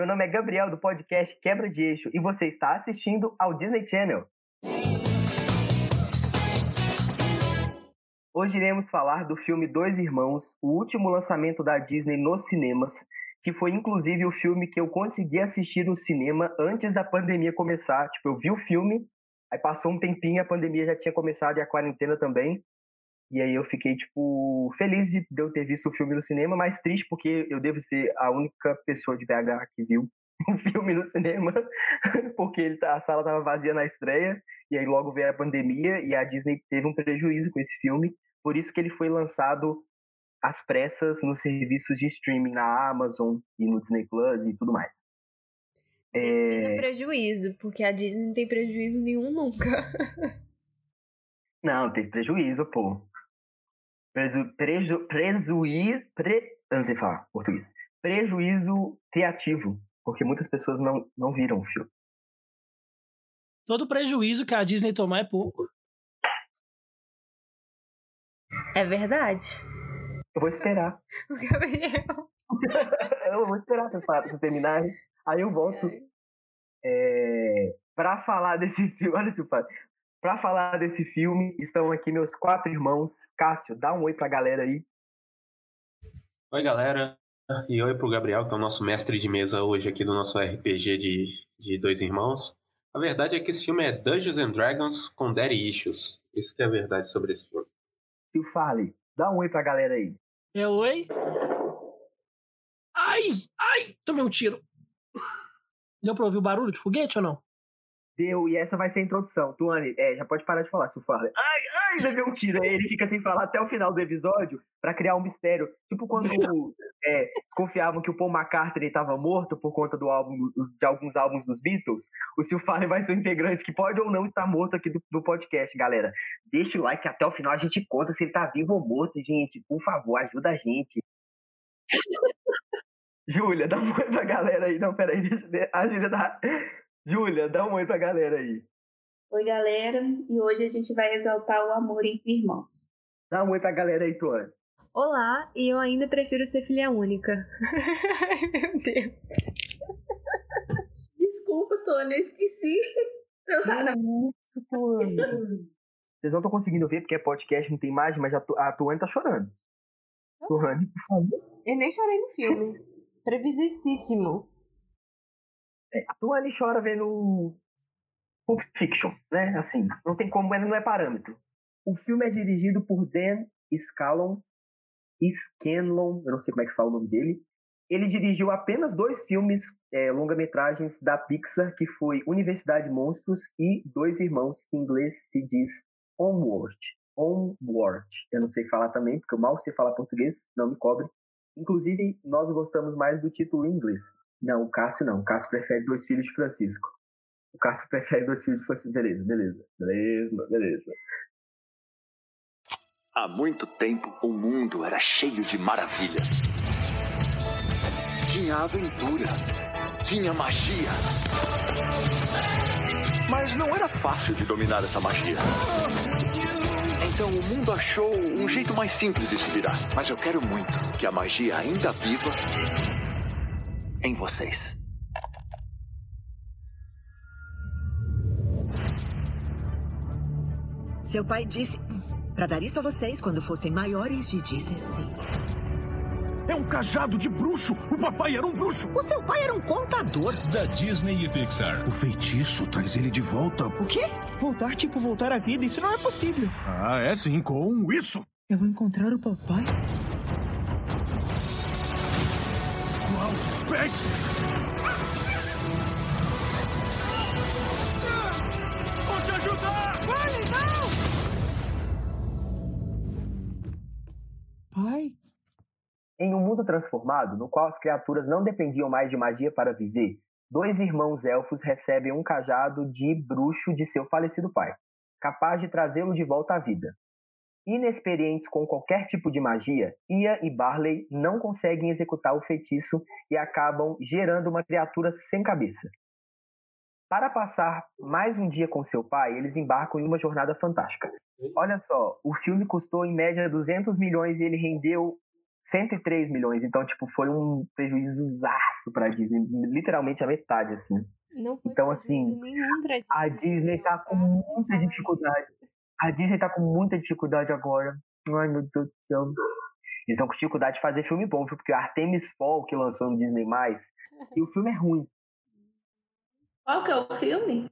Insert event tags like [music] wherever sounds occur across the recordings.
Meu nome é Gabriel do podcast Quebra de Eixo e você está assistindo ao Disney Channel. Hoje iremos falar do filme Dois Irmãos, o último lançamento da Disney nos cinemas, que foi inclusive o filme que eu consegui assistir no cinema antes da pandemia começar. Tipo, eu vi o filme, aí passou um tempinho, a pandemia já tinha começado e a quarentena também. E aí eu fiquei, tipo, feliz de eu ter visto o filme no cinema, mas triste porque eu devo ser a única pessoa de BH que viu [laughs] o filme no cinema, [laughs] porque ele, tá, a sala estava vazia na estreia, e aí logo veio a pandemia, e a Disney teve um prejuízo com esse filme, por isso que ele foi lançado às pressas nos serviços de streaming na Amazon e no Disney Plus e tudo mais. É... prejuízo, porque a Disney não tem prejuízo nenhum nunca. [laughs] não, tem prejuízo, pô. Preju, preju, prejuízo. Pre, eu não sei falar português. Prejuízo criativo. Porque muitas pessoas não, não viram o filme. Todo prejuízo que a Disney tomar é pouco. É verdade. Eu vou esperar. [laughs] O Gabriel. [laughs] eu vou esperar vocês terminarem. Aí eu volto. É, pra falar desse filme. [laughs] Olha Pra falar desse filme, estão aqui meus quatro irmãos. Cássio, dá um oi pra galera aí. Oi, galera. E oi pro Gabriel, que é o nosso mestre de mesa hoje aqui do nosso RPG de, de Dois Irmãos. A verdade é que esse filme é Dungeons and Dragons com Daddy Issues. Isso que é a verdade sobre esse filme. Sil Fale, dá um oi pra galera aí. É oi? Ai, ai, tomei um tiro. Deu pra ouvir o barulho de foguete ou não? Deu, e essa vai ser a introdução. Tuane, é, já pode parar de falar, se fala. Ai, ai, levei um tiro. Aí ele fica sem falar até o final do episódio para criar um mistério. Tipo quando [laughs] é, confiavam que o Paul McCartney estava morto por conta do álbum, de alguns álbuns dos Beatles. O Sil Farley vai ser um integrante que pode ou não estar morto aqui do, do podcast, galera. Deixa o like até o final, a gente conta se ele tá vivo ou morto, gente. Por favor, ajuda a gente. [laughs] Júlia, dá um oi pra galera aí. Não, peraí, deixa eu... A Júlia dá... Júlia, dá um oi pra galera aí. Oi, galera. E hoje a gente vai exaltar o amor entre irmãos. Dá um oi pra galera aí, Tuane. Olá, e eu ainda prefiro ser filha única. Ai, [laughs] meu Deus. Desculpa, Tônia, eu esqueci. Eu sabe. Isso. Vocês não estão conseguindo ver porque é podcast, não tem imagem, mas a Tuane tá chorando. Tuane, por favor. Eu nem chorei no filme. Previsíssimo. É, a Tuane chora vendo Pulp Fiction, né? Assim, não tem como, não é parâmetro. O filme é dirigido por Dan Scallon, Scanlon, eu não sei como é que fala o nome dele. Ele dirigiu apenas dois filmes é, longa-metragens da Pixar, que foi Universidade Monstros e Dois Irmãos, que em inglês se diz Onward. Onward. Eu não sei falar também, porque eu mal sei falar português, não me cobre. Inclusive, nós gostamos mais do título em inglês. Não, o Cássio não. O Cássio prefere dois filhos de Francisco. O Cássio prefere dois filhos de Francisco. Beleza, beleza. Beleza, beleza. Há muito tempo, o mundo era cheio de maravilhas. Tinha aventura. Tinha magia. Mas não era fácil de dominar essa magia. Então o mundo achou um jeito mais simples de se virar. Mas eu quero muito que a magia ainda viva em vocês. Seu pai disse para dar isso a vocês quando fossem maiores de 16. É um cajado de bruxo! O papai era um bruxo! O seu pai era um contador! Da Disney e Pixar. O feitiço traz ele de volta. O quê? Voltar tipo voltar à vida? Isso não é possível. Ah, é sim, com isso! Eu vou encontrar o papai? Em um mundo transformado, no qual as criaturas não dependiam mais de magia para viver, dois irmãos elfos recebem um cajado de bruxo de seu falecido pai, capaz de trazê-lo de volta à vida. Inexperientes com qualquer tipo de magia, Ia e Barley não conseguem executar o feitiço e acabam gerando uma criatura sem cabeça. Para passar mais um dia com seu pai, eles embarcam em uma jornada fantástica. Olha só, o filme custou em média 200 milhões e ele rendeu 103 milhões. Então, tipo, foi um prejuízo zaço pra Disney. Literalmente a metade, assim. então, assim, a Disney tá com muita dificuldade. A Disney tá com muita dificuldade agora. Ai, meu Deus do céu. Eles estão com dificuldade de fazer filme bom, porque o Artemis Fall, que lançou no Disney+, [laughs] e o filme é ruim. Qual que é o filme?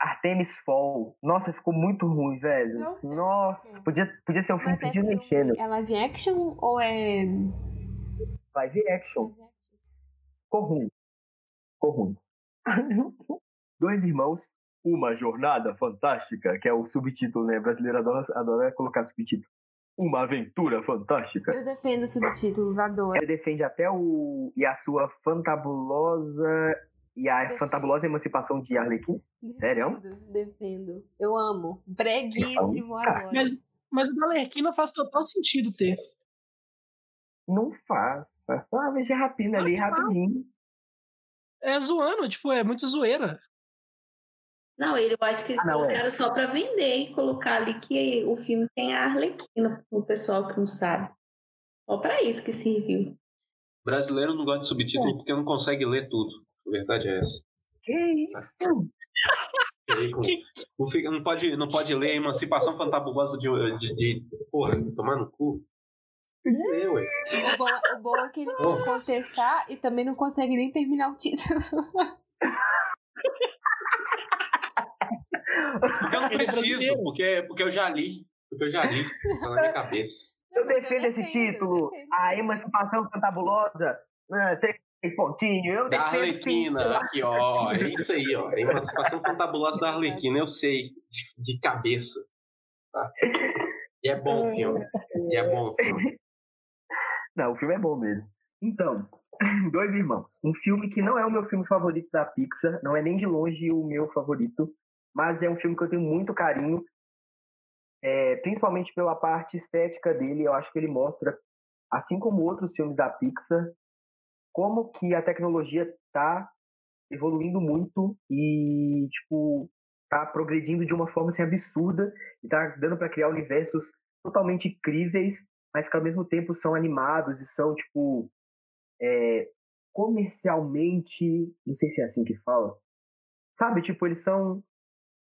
Artemis Fall. Nossa, ficou muito ruim, velho. Nossa, Nossa podia, podia ser um filme é Disney Channel. é live action ou é. Live action. Ficou ruim. Ficou ruim. [laughs] Dois irmãos, uma jornada fantástica, que é o subtítulo, né? Brasileiro adora, adora colocar subtítulo. Uma aventura fantástica. Eu defendo subtítulos, adoro. Ele defende até o. E a sua fantabulosa. E a Defendo. fantabulosa emancipação de Arlequim? Sério? Defendo, defendo. Eu amo. Breguíssimo, adoro. Mas, mas o da Lerquina faz total sentido ter. Não faz. É só uma vez de rapina ali, não. rapidinho. É zoando, tipo, é muito zoeira. Não, ele, eu acho que eles Ah, não, é. colocaram só pra vender e colocar ali que o filme tem a Arlequina, pro pessoal que não sabe. Só pra isso que serviu. Brasileiro não gosta de subtítulo porque não consegue ler tudo. A verdade é essa. Que isso? Aí, com- [laughs] Não, pode, não pode ler Emancipação Fantabulosa de, de, de. Porra, tomar no cu. O bom, o bom é que ele Nossa. quer contestar e também não consegue nem terminar o título. Porque eu não preciso, porque, porque eu já li. Porque eu já li. Tá na minha [laughs] cabeça. Eu defendo esse título. A emancipação fantabulosa. Ah, três pontinhos. Eu Da sim. Arlequina, aqui, ó. É isso aí, ó. Emancipação Fantabulosa da Arlequina, eu sei. De, de cabeça. Tá? E é bom o [laughs] filme. E é bom o filme. [laughs] Não, o filme é bom mesmo. Então, [laughs] Dois Irmãos. Um filme que não é o meu filme favorito da Pixar, não é nem de longe o meu favorito, mas é um filme que eu tenho muito carinho, é, principalmente pela parte estética dele. Eu acho que ele mostra, assim como outros filmes da Pixar, como que a tecnologia está evoluindo muito e, tipo, tá progredindo de uma forma assim, absurda e tá dando para criar universos totalmente incríveis, mas que ao mesmo tempo são animados e são, tipo, é, comercialmente, não sei se é assim que fala, sabe? Tipo, eles são.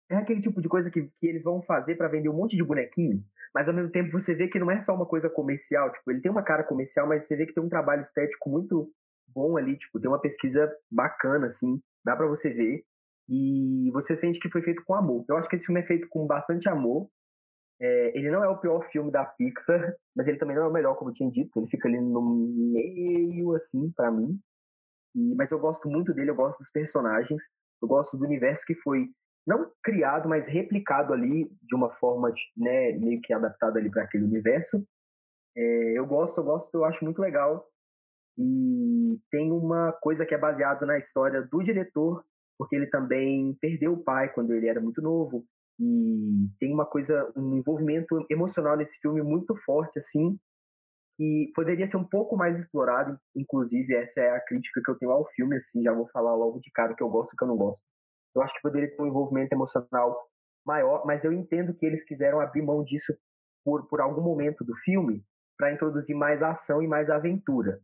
É aquele tipo de coisa que, que eles vão fazer para vender um monte de bonequinho, mas ao mesmo tempo você vê que não é só uma coisa comercial. Tipo, ele tem uma cara comercial, mas você vê que tem um trabalho estético muito bom ali. Tipo, tem uma pesquisa bacana, assim, dá para você ver. E você sente que foi feito com amor. Eu acho que esse filme é feito com bastante amor. É, ele não é o pior filme da Pixar, [laughs] mas ele também não é o melhor, como eu tinha dito. Ele fica ali no meio, assim, para mim. E, mas eu gosto muito dele, eu gosto dos personagens, eu gosto do universo que foi não criado, mas replicado ali de uma forma, né, meio que adaptada ali para aquele universo. É, eu gosto, eu gosto, eu acho muito legal. E tem uma coisa que é baseado na história do diretor, porque ele também perdeu o pai quando ele era muito novo. E tem uma coisa, um envolvimento emocional nesse filme muito forte, assim, que poderia ser um pouco mais explorado. Inclusive, essa é a crítica que eu tenho ao filme, assim, já vou falar logo de cara que eu gosto e que eu não gosto. Eu acho que poderia ter um envolvimento emocional maior, mas eu entendo que eles quiseram abrir mão disso por, por algum momento do filme para introduzir mais ação e mais aventura.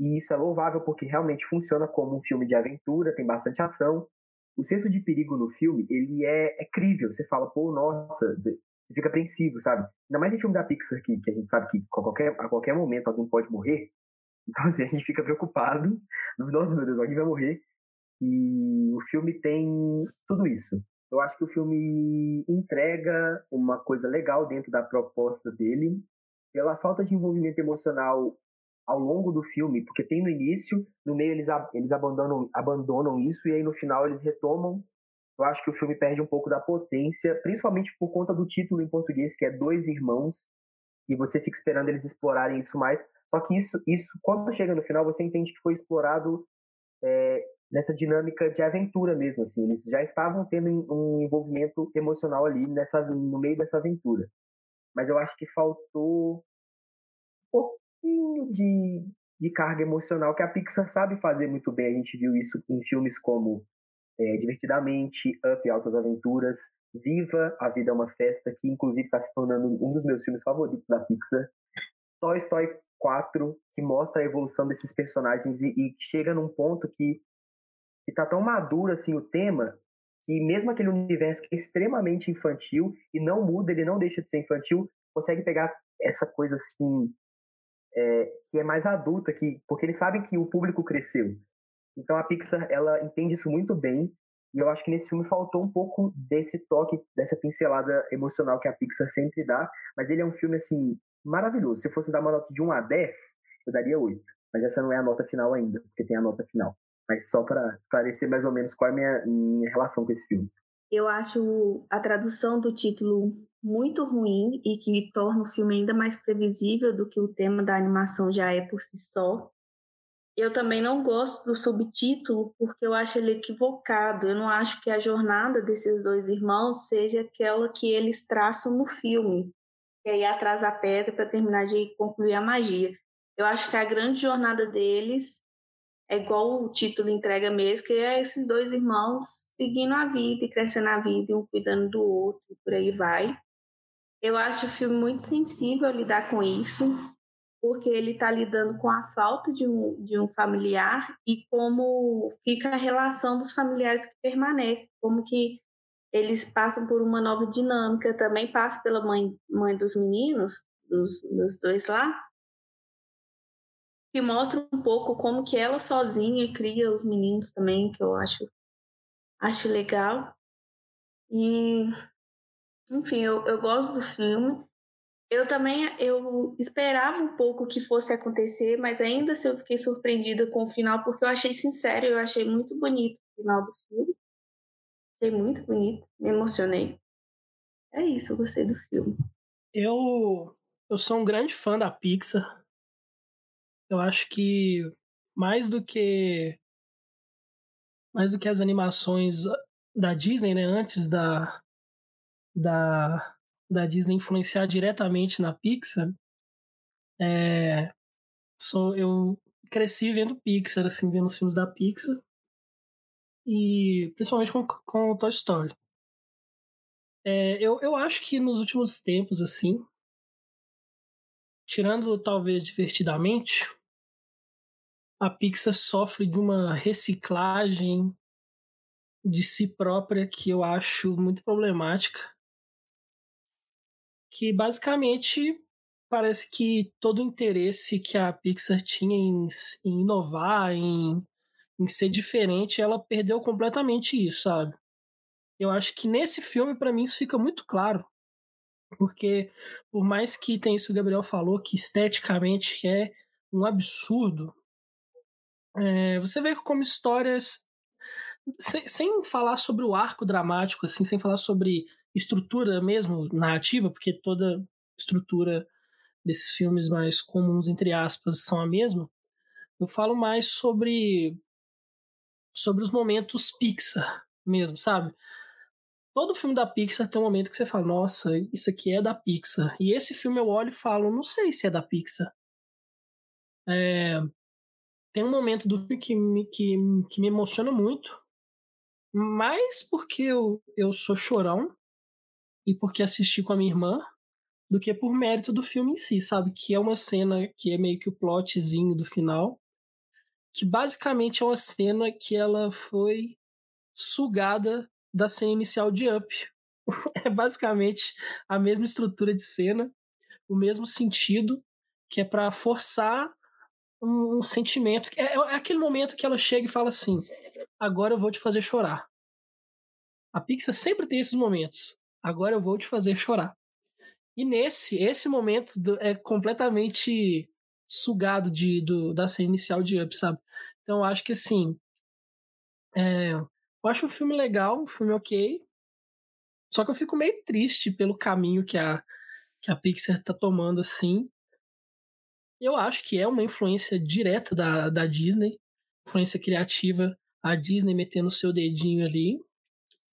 E isso é louvável porque realmente funciona como um filme de aventura, tem bastante ação. O senso de perigo no filme, ele é, é crível. Você fala, pô, nossa, você fica apreensivo, sabe? Ainda mais em filme da Pixar, que, que a gente sabe que a qualquer, a qualquer momento alguém pode morrer. [laughs] Então, assim, a gente fica preocupado. Nossa, meu Deus, alguém vai morrer. E o filme tem tudo isso. Eu acho que o filme entrega uma coisa legal dentro da proposta dele, pela falta de envolvimento emocional ao longo do filme, porque tem no início, no meio eles, eles abandonam, abandonam isso e aí no final eles retomam. Eu acho que o filme perde um pouco da potência, principalmente por conta do título em português, que é Dois Irmãos, e você fica esperando eles explorarem isso mais. Só que isso, isso quando chega no final, você entende que foi explorado é, nessa dinâmica de aventura mesmo, assim. Eles já estavam tendo um envolvimento emocional ali nessa, no meio dessa aventura. Mas eu acho que faltou de, de carga emocional que a Pixar sabe fazer muito bem. A gente viu isso em filmes como é, Divertidamente, Up Altas Aventuras, Viva, A Vida é uma Festa, que inclusive está se tornando um dos meus filmes favoritos da Pixar. Toy Story 4 que mostra a evolução desses personagens e, e chega num ponto que, que tá tão maduro assim o tema que mesmo aquele universo que é extremamente infantil e não muda, ele não deixa de ser infantil, consegue pegar essa coisa assim é, que é mais adulta, que, porque eles sabem que o público cresceu. Então a Pixar ela entende isso muito bem e eu acho que nesse filme faltou um pouco desse toque, dessa pincelada emocional que a Pixar sempre dá, mas ele é um filme assim maravilhoso. Se fosse dar uma nota de 1 a 10, eu daria 8. Mas essa não é a nota final ainda, porque tem a nota final. Mas só para esclarecer mais ou menos qual é a minha, minha relação com esse filme. Eu acho a tradução do título muito ruim e que torna o filme ainda mais previsível do que o tema da animação já é por si só. Eu também não gosto do subtítulo porque eu acho ele equivocado. Eu não acho que a jornada desses dois irmãos seja aquela que eles traçam no filme, que é ir atrás da pedra para terminar de concluir a magia. Eu acho que a grande jornada deles é igual o título entrega mesmo, que é esses dois irmãos seguindo a vida e crescendo a vida, um cuidando do outro, por aí vai. Eu acho o filme muito sensível a lidar com isso, porque ele está lidando com a falta de um, de um familiar e como fica a relação dos familiares que permanece, como que eles passam por uma nova dinâmica, também passa pela mãe, mãe dos meninos, dos, dos dois lá, que mostra um pouco como que ela sozinha cria os meninos também, que eu acho, acho legal. E, enfim, eu, eu gosto do filme. Eu também eu esperava um pouco que fosse acontecer, mas ainda assim eu fiquei surpreendida com o final, porque eu achei sincero, eu achei muito bonito o final do filme. Achei muito bonito, me emocionei. É isso, eu gostei do filme. Eu, eu sou um grande fã da Pixar. Eu acho que mais do que mais do que as animações da Disney, né, antes da da, da Disney influenciar diretamente na Pixar, é, sou, eu cresci vendo Pixar, assim, vendo os filmes da Pixar e principalmente com, com Toy Story. É, eu, eu acho que nos últimos tempos, assim, tirando talvez divertidamente, a Pixar sofre de uma reciclagem de si própria que eu acho muito problemática. Que basicamente parece que todo o interesse que a Pixar tinha em, em inovar, em, em ser diferente, ela perdeu completamente isso, sabe? Eu acho que nesse filme, para mim, isso fica muito claro. Porque, por mais que tenha isso que o Gabriel falou, que esteticamente é um absurdo, é, você vê como histórias. Sem, sem, falar sobre o arco dramático, assim, sem falar sobre estrutura mesmo, narrativa, porque toda estrutura desses filmes mais comuns, entre aspas, são a mesma. Eu falo mais sobre sobre os momentos Pixar mesmo, sabe? Todo filme da Pixar tem um momento que você fala, nossa, isso aqui é da Pixar. E esse filme eu olho e falo, não sei se é da Pixar. É, tem um momento do filme que me, que, que me emociona muito, mais porque eu, eu sou chorão e porque assisti com a minha irmã, do que por mérito do filme em si, sabe? Que é uma cena que é meio que o plotzinho do final, que basicamente é uma cena que ela foi sugada da cena inicial de Up. [laughs] é basicamente a mesma estrutura de cena, o mesmo sentido, que é para forçar um, um sentimento. É, é aquele momento que ela chega e fala assim: agora eu vou te fazer chorar. A Pixar sempre tem esses momentos. Agora eu vou te fazer chorar. E nesse, esse momento do, é completamente sugado de, do, da cena inicial de Up, sabe? Então acho que assim. É, eu acho um filme legal, um filme ok. Só que eu fico meio triste pelo caminho que a, que a Pixar tá tomando, assim. Eu acho que é uma influência direta da, da Disney, influência criativa, a Disney metendo o seu dedinho ali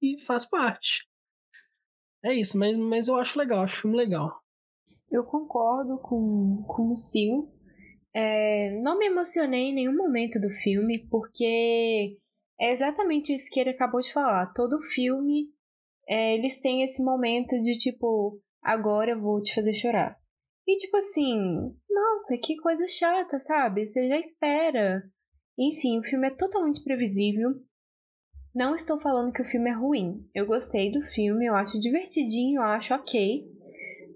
e faz parte. É isso, mas, mas eu acho legal, acho filme legal. Eu concordo com, com o Sil. É, não me emocionei em nenhum momento do filme, porque é exatamente isso que ele acabou de falar. Todo filme, é, eles têm esse momento de tipo, agora eu vou te fazer chorar. E tipo assim, nossa, que coisa chata, sabe? Você já espera. Enfim, o filme é totalmente previsível. Não estou falando que o filme é ruim. Eu gostei do filme, eu acho divertidinho, eu acho ok.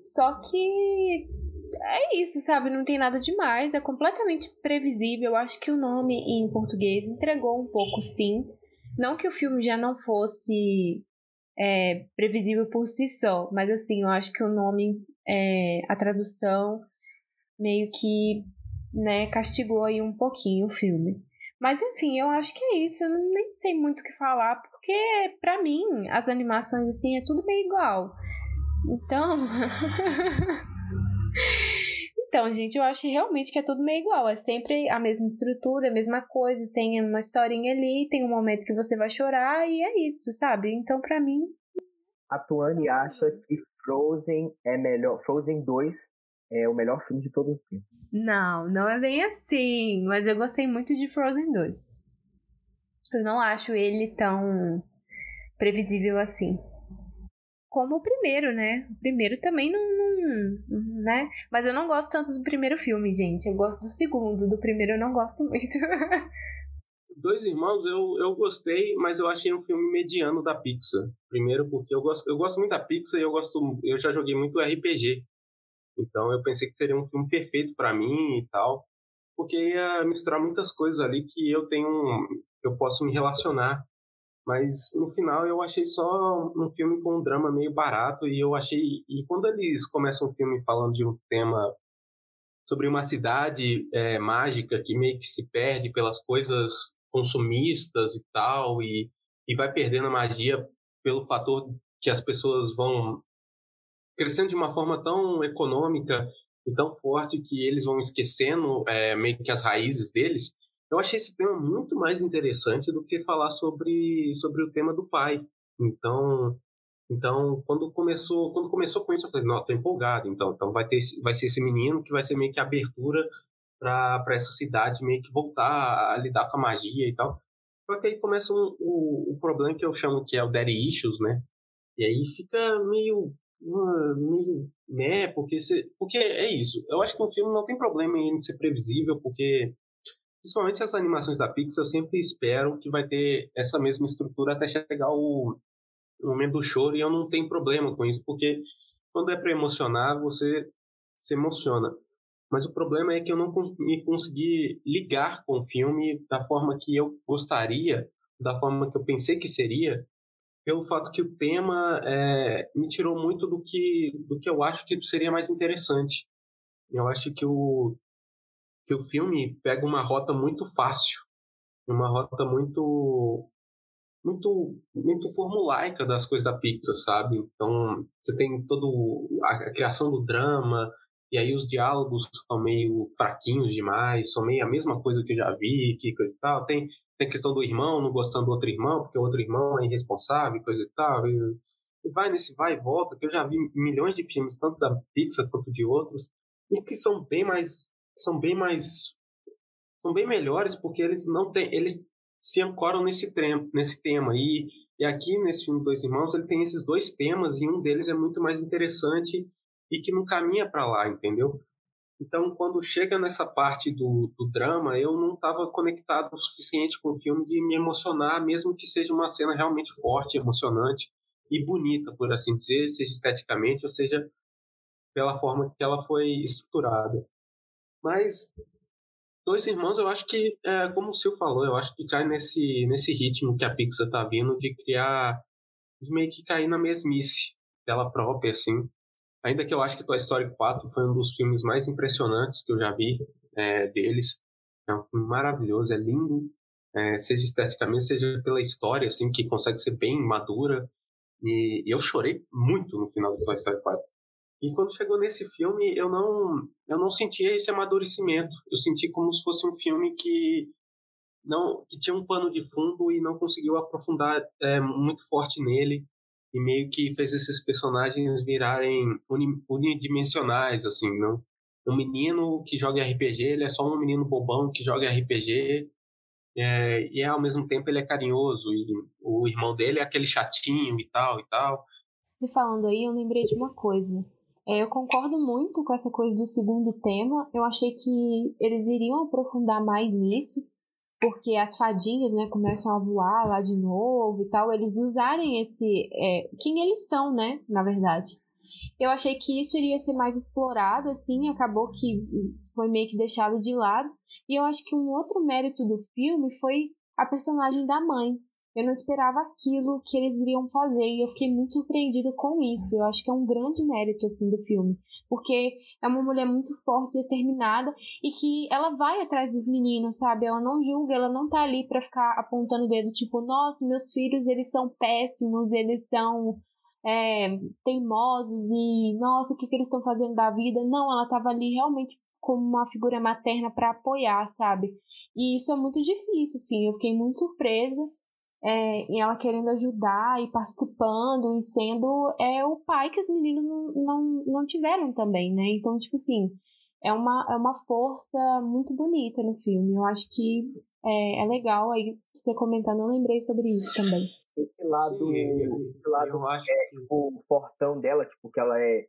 Só que é isso, sabe? Não tem nada demais, é completamente previsível. Eu acho que o nome em português entregou um pouco, sim. Não que o filme já não fosse é, previsível por si só, mas assim, eu acho que o nome, é, a tradução, meio que né, castigou aí um pouquinho o filme. Mas enfim, eu acho que é isso. Eu nem sei muito o que falar, porque para mim as animações assim é tudo meio igual. Então. [laughs] Então, gente, eu acho realmente que é tudo meio igual. É sempre a mesma estrutura, a mesma coisa. Tem uma historinha ali, tem um momento que você vai chorar e é isso, sabe? Então, para mim. A Tuane acha que Frozen é melhor. Frozen 2 é o melhor filme de todos os tempos. Não, não é bem assim. Mas eu gostei muito de Frozen 2. Eu não acho ele tão previsível assim como o primeiro, né? O primeiro também não, não, né? Mas eu não gosto tanto do primeiro filme, gente. Eu gosto do segundo. Do primeiro eu não gosto muito. [laughs] Dois Irmãos eu, eu gostei, mas eu achei um filme mediano da Pixar. Primeiro porque eu gosto, eu gosto muito da Pixar e eu gosto, eu já joguei muito RPG. Então eu pensei que seria um filme perfeito para mim e tal, porque ia misturar muitas coisas ali que eu tenho, eu posso me relacionar mas no final eu achei só um filme com um drama meio barato e eu achei e quando eles começam o filme falando de um tema sobre uma cidade é, mágica que meio que se perde pelas coisas consumistas e tal e, e vai perdendo a magia pelo fator que as pessoas vão crescendo de uma forma tão econômica e tão forte que eles vão esquecendo é, meio que as raízes deles eu achei esse tema muito mais interessante do que falar sobre, sobre o tema do pai. Então, então quando começou quando começou com isso, eu falei, não, tô empolgado. Então, então vai ter vai ser esse menino que vai ser meio que a abertura para essa cidade meio que voltar a lidar com a magia e tal. Só que aí começa um, o, o problema que eu chamo que é o daddy issues, né? E aí fica meio meio né, porque, porque é isso. Eu acho que um filme não tem problema em ser previsível, porque Principalmente as animações da Pixar, eu sempre espero que vai ter essa mesma estrutura até chegar o, momento do choro, e eu não tenho problema com isso, porque quando é para emocionar, você se emociona. Mas o problema é que eu não me consegui ligar com o filme da forma que eu gostaria, da forma que eu pensei que seria, pelo fato que o tema é, me tirou muito do que, do que eu acho que seria mais interessante. Eu acho que o, que o filme pega uma rota muito fácil, uma rota muito muito muito formulaica das coisas da Pixar, sabe? Então, você tem todo a, a criação do drama e aí os diálogos são meio fraquinhos demais, são meio a mesma coisa que eu já vi, que coisa e tal. Tem tem questão do irmão não gostando do outro irmão, porque o outro irmão é irresponsável, coisa e tal. E, vai nesse vai e volta, que eu já vi milhões de filmes, tanto da Pixar quanto de outros, e que são bem mais são bem mais são bem melhores porque eles não têm eles se ancoram nesse tema nesse tema. E, e aqui nesse filme Dois Irmãos ele tem esses dois temas e um deles é muito mais interessante e que não caminha para lá entendeu? Então quando chega nessa parte do, do drama eu não estava conectado o suficiente com o filme de me emocionar mesmo que seja uma cena realmente forte emocionante e bonita por assim dizer seja esteticamente ou seja pela forma que ela foi estruturada mas Dois Irmãos, eu acho que, é, como o Sil falou, eu acho que cai nesse, nesse ritmo que a Pixar tá vindo de criar, de meio que cair na mesmice dela própria, assim. Ainda que eu acho que Toy Story 4 foi um dos filmes mais impressionantes que eu já vi é, deles. É um filme maravilhoso, é lindo, é, seja esteticamente, seja pela história, assim, que consegue ser bem madura. E, e eu chorei muito no final do Toy Story 4. E quando chegou nesse filme, eu não, eu não sentia esse amadurecimento. Eu senti como se fosse um filme que não que tinha um pano de fundo e não conseguiu aprofundar é, muito forte nele e meio que fez esses personagens virarem unidimensionais, assim, não? Um menino que joga RPG, ele é só um menino bobão que joga RPG é, e ao mesmo tempo ele é carinhoso e o irmão dele é aquele chatinho e tal e tal. E falando aí, eu lembrei de uma coisa É, eu concordo muito com essa coisa do segundo tema. Eu achei que eles iriam aprofundar mais nisso, porque as fadinhas, né, começam a voar lá de novo e tal. Eles usarem esse, é, quem eles são, né, na verdade. Eu achei que isso iria ser mais explorado, assim, acabou que foi meio que deixado de lado. E eu acho que um outro mérito do filme foi a personagem da mãe. Eu não esperava aquilo que eles iriam fazer e eu fiquei muito surpreendida com isso. Eu acho que é um grande mérito assim do filme, porque é uma mulher muito forte, determinada e que ela vai atrás dos meninos, sabe? Ela não julga, ela não tá ali para ficar apontando o dedo tipo, nossa, meus filhos eles são péssimos, eles são é, teimosos e nossa, o que, que eles estão fazendo da vida? Não, ela tava ali realmente como uma figura materna para apoiar, sabe? E isso é muito difícil, assim. Eu fiquei muito surpresa é, em ela querendo ajudar e participando e sendo é o pai que os meninos não, não, não tiveram também, né? Então, tipo assim, é uma, é uma força muito bonita no filme. Eu acho que é, é legal aí você comentar, não lembrei sobre isso também. Esse lado, Sim, esse lado eu acho é, que... tipo, o fortão dela, tipo, que ela é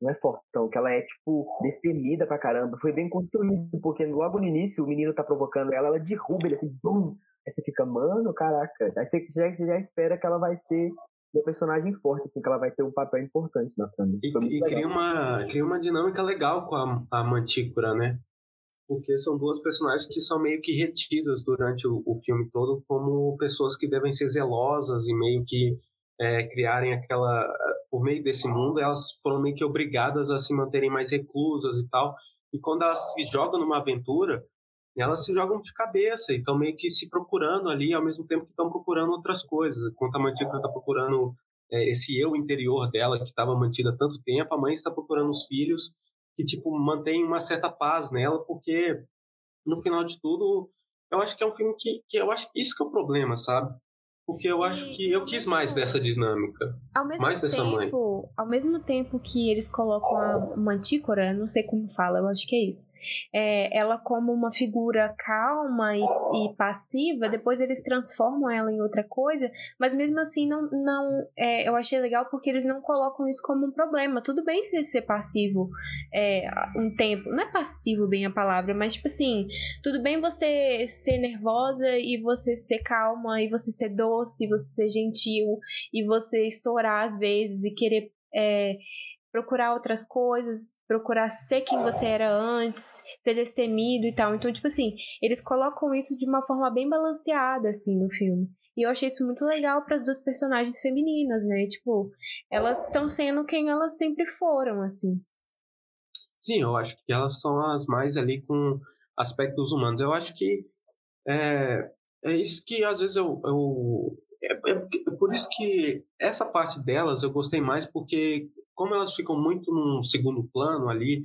não é fortão, que ela é, tipo, destemida pra caramba. Foi bem construído, porque logo no início o menino tá provocando ela, ela derruba ele assim, bum! Aí você fica, mano, caraca. Aí você já, já espera que ela vai ser uma personagem forte, assim, que ela vai ter um papel importante na trama. E, e cria, uma, cria uma dinâmica legal com a, a Mantícora, né? Porque são duas personagens que são meio que retidas durante o, o filme todo como pessoas que devem ser zelosas e meio que é, criarem aquela. Por meio desse mundo, elas foram meio que obrigadas a se manterem mais reclusas e tal. E quando elas se jogam numa aventura, elas se jogam de cabeça e estão meio que se procurando ali, ao mesmo tempo que estão procurando outras coisas. Enquanto a Mantícora está procurando é, esse eu interior dela, que estava mantida há tanto tempo, a mãe está procurando os filhos que, tipo, mantém uma certa paz nela, porque, no final de tudo, eu acho que é um filme que, que eu acho que isso que é o problema, sabe? Porque eu acho e, que eu quis mais dessa dinâmica. Ao mesmo mais tempo, dessa mãe. Ao mesmo tempo que eles colocam a mantícora, não sei como fala, eu acho que é isso. É, ela como uma figura calma e, e, passiva, depois eles transformam ela em outra coisa, mas mesmo assim não, não é, eu achei legal porque eles não colocam isso como um problema. Tudo bem ser, ser passivo é, um tempo, não é passivo bem a palavra, mas tipo assim, tudo bem você ser nervosa e você ser calma e você ser doce, você ser gentil e você estourar às vezes e querer é, procurar outras coisas, procurar ser quem você era antes, ser destemido e tal. Então, tipo assim, eles colocam isso de uma forma bem balanceada, assim, no filme. E eu achei isso muito legal para as duas personagens femininas, né? Tipo, elas estão sendo quem elas sempre foram, assim. Sim, eu acho que elas são as mais ali com aspectos humanos. Eu acho que é, é isso que às vezes eu, eu é, é, é, por isso que essa parte delas eu gostei mais, porque como elas ficam muito num segundo plano ali,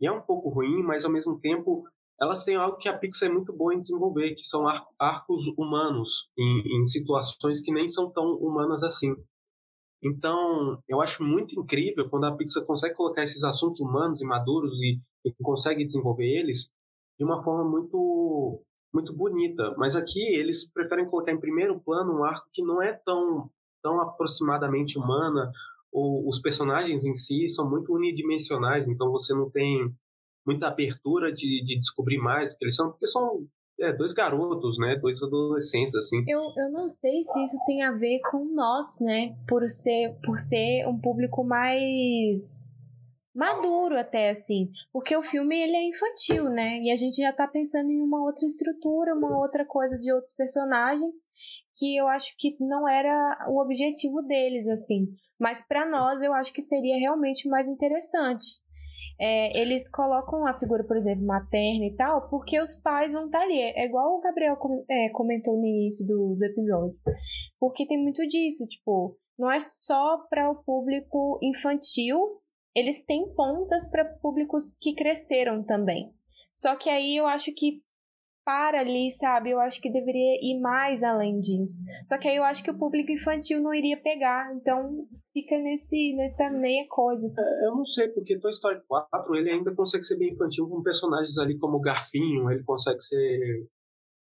e é um pouco ruim, mas ao mesmo tempo elas têm algo que a Pixar é muito boa em desenvolver, que são arcos humanos em, em situações que nem são tão humanas assim. Então, eu acho muito incrível quando a Pixar consegue colocar esses assuntos humanos e maduros e, e consegue desenvolver eles de uma forma muito muito bonita. Mas aqui eles preferem colocar em primeiro plano um arco que não é tão tão aproximadamente humana o, os personagens em si são muito unidimensionais, então você não tem muita abertura de, de descobrir mais do que eles são, porque são é, dois garotos, né? Dois adolescentes, assim. Eu, eu não sei se isso tem a ver com nós, né? Por ser, por ser um público mais maduro até, assim. Porque o filme, ele é infantil, né? E a gente já tá pensando em uma outra estrutura, uma outra coisa de outros personagens, que eu acho que não era o objetivo deles, assim. Mas para nós eu acho que seria realmente mais interessante. É, eles colocam a figura, por exemplo, materna e tal, porque os pais vão estar tá ali. É igual o Gabriel é, comentou no início do, do episódio. Porque tem muito disso, tipo, não é só para o público infantil, eles têm pontas para públicos que cresceram também. Só que aí eu acho que para ali, sabe? Eu acho que deveria ir mais além disso. Só que aí eu acho que o público infantil não iria pegar, então fica nesse, nessa meia coisa. É, eu não sei, porque Toy Story 4 ele ainda consegue ser bem infantil com personagens ali como Garfinho, ele consegue ser.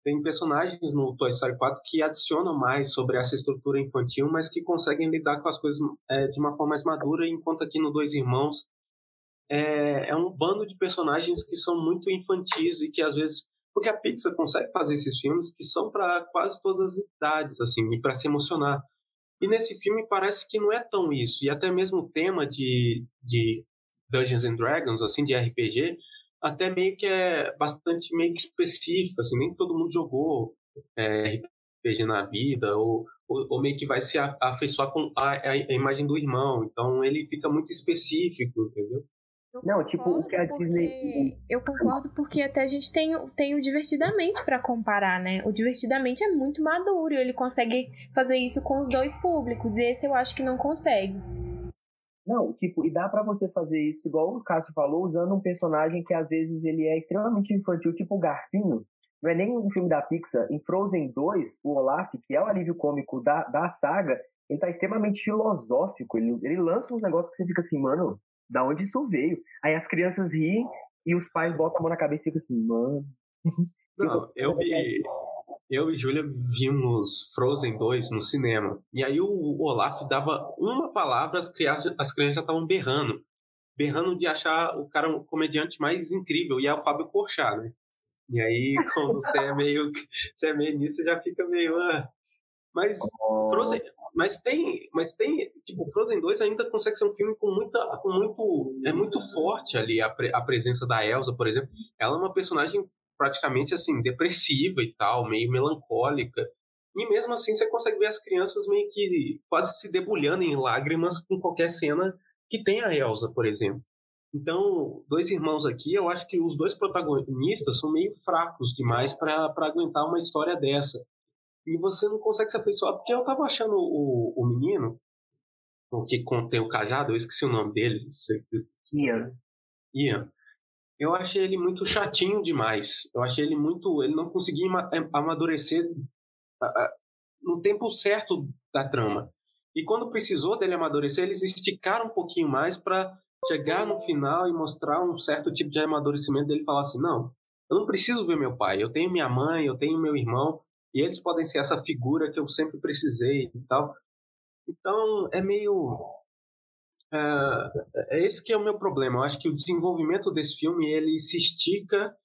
Tem personagens no Toy Story 4 que adicionam mais sobre essa estrutura infantil, mas que conseguem lidar com as coisas é, de uma forma mais madura, enquanto aqui no Dois Irmãos é, é um bando de personagens que são muito infantis e que às vezes porque a Pixar consegue fazer esses filmes que são para quase todas as idades, assim, e para se emocionar. E nesse filme parece que não é tão isso. E até mesmo o tema de, de Dungeons and Dragons, assim, de RPG, até meio que é bastante meio que específico, assim, nem todo mundo jogou é, RPG na vida, ou, ou, ou, meio que vai se afeiçoar com a, a, a imagem do irmão. Então ele fica muito específico, entendeu? não, tipo, o que a Disney. Eu concordo porque até a gente tem, tem o Divertidamente para comparar, né? O Divertidamente é muito maduro e ele consegue fazer isso com os dois públicos. E esse eu acho que não consegue. Não, tipo, e dá para você fazer isso, igual o Cássio falou, usando um personagem que às vezes ele é extremamente infantil, tipo o Garfinho. Não é nem um filme da Pixar. Em Frozen 2, o Olaf, que é o alívio cômico da, da saga, ele tá extremamente filosófico. Ele, ele lança uns negócios que você fica assim, mano, da onde isso veio? Aí as crianças riem e os pais botam a mão na cabeça e ficam assim, mano. Não, [laughs] eu vi. Eu e Júlia vimos Frozen 2 no cinema. E aí o Olaf dava uma palavra, as crianças, as crianças já estavam berrando. Berrando de achar o cara um comediante mais incrível. E é o Fábio Porchat, né? E aí, [laughs] quando você é meio, você é meio nisso, já fica meio. Ah. Mas Frozen, mas tem, mas tem, tipo, Frozen 2 ainda consegue ser um filme com muita, com muito, é muito forte ali a, pre, a presença da Elsa, por exemplo. Ela é uma personagem praticamente assim depressiva e tal, meio melancólica. E mesmo assim você consegue ver as crianças meio que quase se debulhando em lágrimas com qualquer cena que tem a Elsa, por exemplo. Então, dois irmãos aqui, eu acho que os dois protagonistas são meio fracos demais para aguentar uma história dessa e você não consegue se afeiçoar. Porque eu tava achando o, o menino, o que contém o cajado, eu esqueci o nome dele. Ian. Ian. Eu achei ele muito chatinho demais. Eu achei ele muito. Ele não conseguia é, amadurecer no tempo certo da trama. E quando precisou dele amadurecer, eles esticaram um pouquinho mais para chegar no final e mostrar um certo tipo de amadurecimento dele falar assim: não, eu não preciso ver meu pai, eu tenho minha mãe, eu tenho meu irmão, e eles podem ser essa figura que eu sempre precisei e tal. Então, é meio. É, é esse que é o meu problema. Eu acho que o desenvolvimento desse filme ele se estica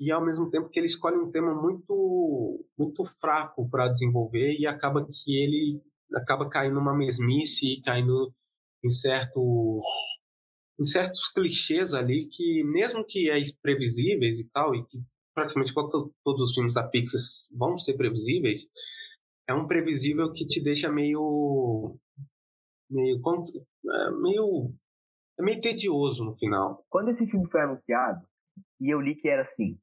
e ao mesmo tempo que ele escolhe um tema muito muito fraco para desenvolver e acaba que ele acaba caindo numa mesmice e caindo em certos em certos clichês ali que mesmo que é previsíveis e tal e que praticamente todos os filmes da Pixar vão ser previsíveis, é um previsível que te deixa meio. Meio. É, meio. É meio tedioso no final. Quando esse filme foi anunciado, e eu li que era assim: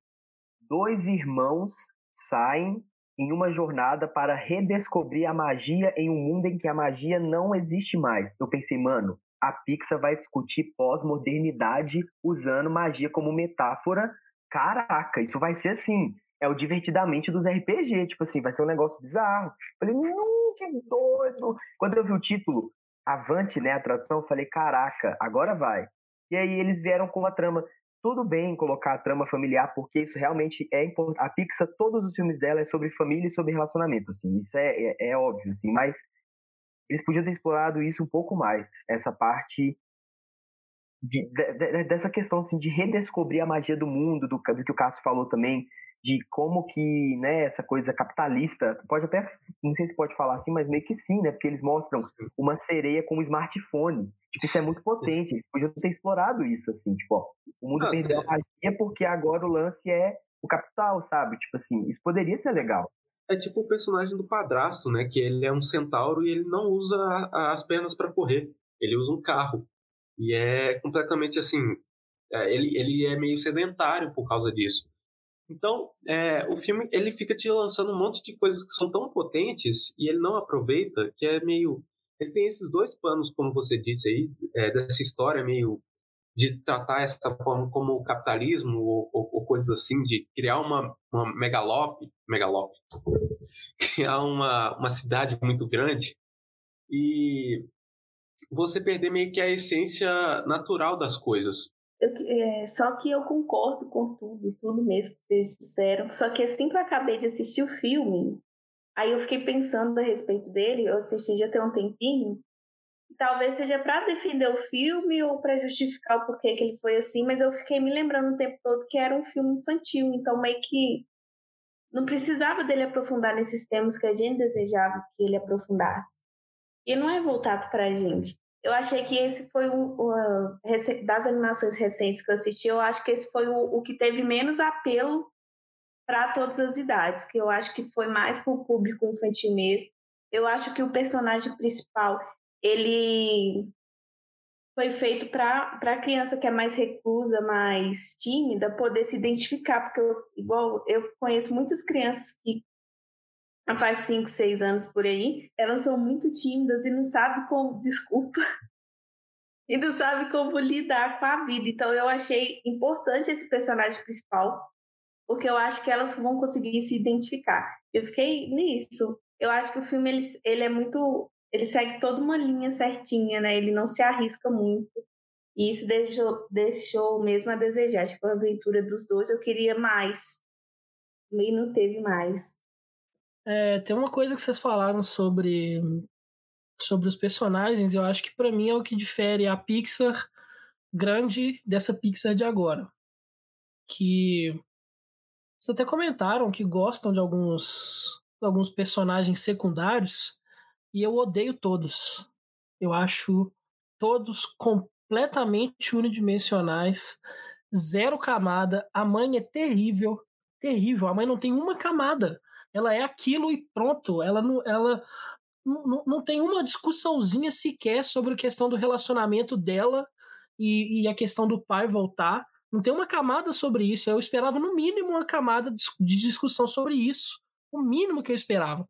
dois irmãos saem em uma jornada para redescobrir a magia em um mundo em que a magia não existe mais. Eu pensei, mano, a Pixar vai discutir pós-modernidade usando magia como metáfora caraca, isso vai ser assim. É o divertidamente dos RPG, tipo assim, vai ser um negócio bizarro. Falei, não, que doido. Quando eu vi o título, Avante, né, a tradução, eu falei, caraca, agora vai. E aí eles vieram com uma trama. Tudo bem colocar a trama familiar, porque isso realmente é importante. A Pixar, todos os filmes dela é sobre família e sobre relacionamento, assim, isso é, é, é óbvio, assim, mas eles podiam ter explorado isso um pouco mais, essa parte de, de, dessa questão assim, de redescobrir a magia do mundo, do, do que o Cássio falou também, de como que, né, essa coisa capitalista, pode até, não sei se pode falar assim, mas meio que sim, né, porque eles mostram uma sereia com um smartphone, tipo, isso é muito potente, eles podiam ter explorado isso, assim, tipo, ó, o mundo perdeu a magia porque agora o lance é o capital, sabe, tipo assim, isso poderia ser legal. É tipo o personagem do padrasto, né, que ele é um centauro e ele não usa as pernas para correr, ele usa um carro. E é completamente assim, é, ele, ele é meio sedentário por causa disso. Então, é, o filme ele fica te lançando um monte de coisas que são tão potentes e ele não aproveita, que é meio. Ele tem esses dois planos, como você disse aí, é, dessa história meio de tratar essa forma como o capitalismo ou, ou, ou coisas assim, de criar uma, uma megalope, megalope, [laughs] criar uma, uma cidade muito grande. E você perder meio que a essência natural das coisas. Eu, é, só que eu concordo com tudo, tudo mesmo que vocês disseram. Só que assim que eu acabei de assistir o filme, aí eu fiquei pensando a respeito dele, eu assisti já tem um tempinho, Talvez seja para defender o filme ou para justificar o porquê que ele foi assim, mas eu fiquei me lembrando o tempo todo que era um filme infantil, então meio que não precisava dele aprofundar nesses temas que a gente desejava que ele aprofundasse. E não é voltado para a gente. Eu achei que esse foi um, das animações recentes que eu assisti, eu acho que esse foi o, o que teve menos apelo para todas as idades, que eu acho que foi mais para o público infantil mesmo. Eu acho que o personagem principal, ele foi feito para a criança que é mais reclusa, mais tímida, poder se identificar, porque eu, igual eu conheço muitas crianças que faz 5, 6 anos por aí, elas são muito tímidas e não sabem como, [laughs] desculpa, e não sabem como lidar com a vida. Então eu achei importante esse personagem principal, porque eu acho que elas vão conseguir se identificar. Eu fiquei nisso. Eu acho que o filme ele, ele é muito, ele segue toda uma linha certinha, né? Ele não se arrisca muito. E isso deixou, deixou mesmo a desejar. Tipo, a aventura dos dois, eu queria mais. E não teve mais. É, tem uma coisa que vocês falaram sobre sobre os personagens, eu acho que para mim é o que difere a Pixar grande dessa Pixar de agora. Que vocês até comentaram que gostam de alguns alguns personagens secundários e eu odeio todos. Eu acho todos completamente unidimensionais, zero camada. A mãe é terrível, terrível. A mãe não tem uma camada ela é aquilo e pronto. Ela não, ela não, não tem uma discussãozinha sequer sobre a questão do relacionamento dela e, e a questão do pai voltar. Não tem uma camada sobre isso. Eu esperava, no mínimo, uma camada de discussão sobre isso. O mínimo que eu esperava.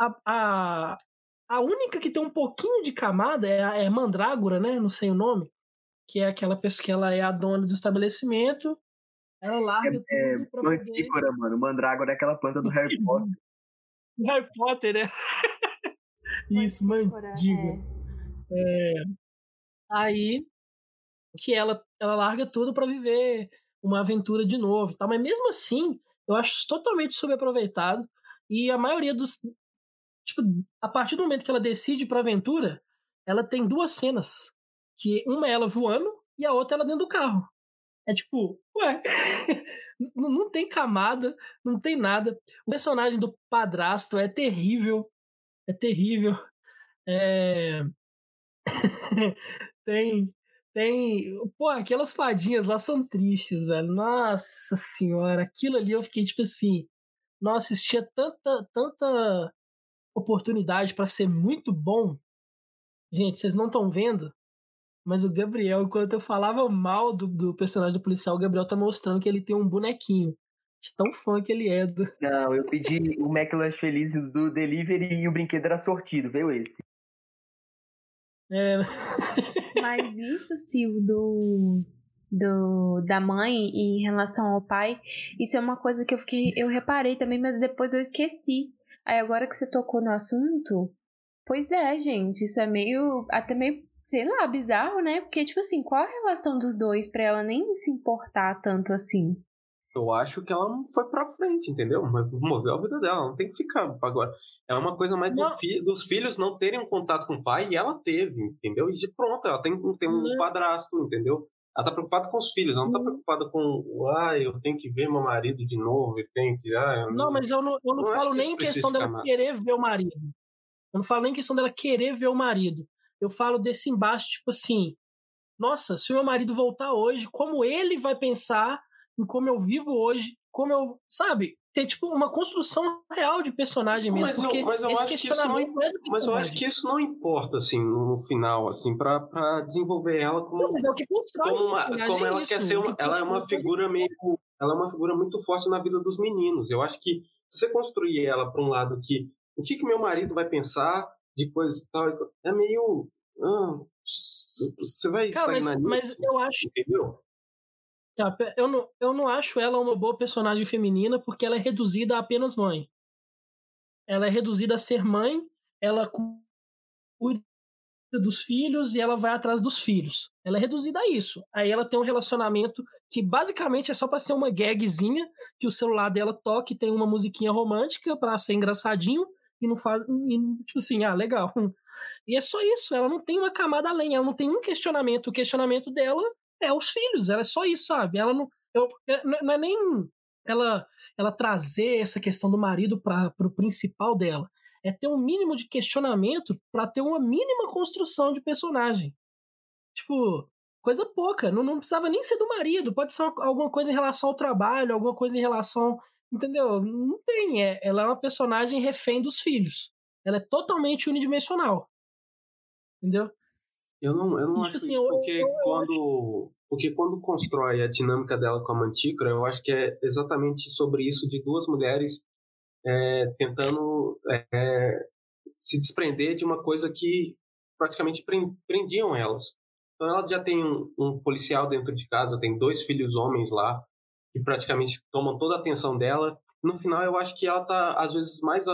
A, a, a única que tem um pouquinho de camada é a é Mandrágora, né? Não sei o nome. Que é aquela pessoa que ela é a dona do estabelecimento ela larga é, tudo é, pra Mantícora, poder... mano. Mandrágora é aquela planta do Harry [laughs] Potter. Harry Potter, né? Isso, mandíbula. É. é. Aí que ela, ela larga tudo para viver uma aventura de novo, tá? Mas mesmo assim, eu acho isso totalmente subaproveitado e a maioria dos tipo, a partir do momento que ela decide para aventura, ela tem duas cenas, que uma é ela voando e a outra é ela dentro do carro. É tipo, ué, [laughs] não, tem camada, não tem nada. O personagem do padrasto é terrível, é terrível. É... [laughs] tem, tem, pô, aquelas fadinhas lá são tristes, velho. Nossa senhora, aquilo ali eu fiquei tipo assim, nossa, existia tanta, tanta oportunidade para ser muito bom. Gente, vocês não estão vendo, mas o Gabriel, enquanto eu falava mal do, do personagem do policial, o Gabriel tá mostrando que ele tem um bonequinho. De tão fã que ele é do. [laughs] Não, eu pedi o McLanche Feliz do delivery e o brinquedo era sortido, veio esse. É. Mas isso, Sil, do, do, da mãe em relação ao pai, isso é uma coisa que eu fiquei. Eu reparei também, mas depois eu esqueci. Aí agora que você tocou no assunto, pois é, gente, isso é meio. até meio sei lá, bizarro, né? Porque, tipo assim, qual a relação dos dois pra ela nem se importar tanto assim? Eu acho que ela foi pra frente, entendeu? Mas moveu a vida dela, não tem que ficar agora. É uma coisa mais do fi dos filhos não terem um contato com o pai e ela teve, entendeu? E pronto, ela tem, tem um não. padrasto, entendeu? Ela tá preocupada com os filhos, ela não tá preocupada com, ah, eu tenho que ver meu marido de novo, e tem que. Ah, não, não, mas eu não, eu não, não falo nem em questão dela querer ver o marido. Eu não falo nem em questão dela querer ver o marido eu falo desse embate, tipo assim, nossa, se o meu marido voltar hoje, como ele vai pensar em como eu vivo hoje, como eu, sabe, tem tipo uma construção real de personagem mesmo, mas porque eu, mas eu esse questionamento não, é do Mas eu acho que isso não importa assim no final assim para desenvolver ela como não, é como, uma, como ela quer ser uma, ela é uma figura meio ela é uma figura muito forte na vida dos meninos. Eu acho que se você construir ela para um lado que o que que meu marido vai pensar de coisa e tal, é meio ah, você vai Cara, mas, mas eu acho. Entendeu? Tá, eu, não, eu não acho ela uma boa personagem feminina porque ela é reduzida a apenas mãe. Ela é reduzida a ser mãe, ela cuida dos filhos e ela vai atrás dos filhos. Ela é reduzida a isso. Aí ela tem um relacionamento que basicamente é só para ser uma gagzinha, que o celular dela toca e tem uma musiquinha romântica para ser engraçadinho e não faz. E, tipo assim, ah, legal. E é só isso, ela não tem uma camada além, ela não tem um questionamento. O questionamento dela é os filhos, ela é só isso, sabe? Ela não. Eu, não é nem ela, ela trazer essa questão do marido para o principal dela. É ter um mínimo de questionamento para ter uma mínima construção de personagem. Tipo, coisa pouca. Não, não precisava nem ser do marido. Pode ser uma, alguma coisa em relação ao trabalho, alguma coisa em relação. Entendeu? Não tem. É, ela é uma personagem refém dos filhos. Ela é totalmente unidimensional. Entendeu? Eu não, eu não tipo acho assim, isso porque eu, eu, quando. Acho... Porque quando constrói a dinâmica dela com a Mantícora, eu acho que é exatamente sobre isso de duas mulheres é, tentando é, se desprender de uma coisa que praticamente prendiam elas. Então ela já tem um, um, policial dentro de casa, tem dois filhos homens lá, que praticamente tomam toda a atenção dela. No final, eu acho que ela tá, às vezes, mais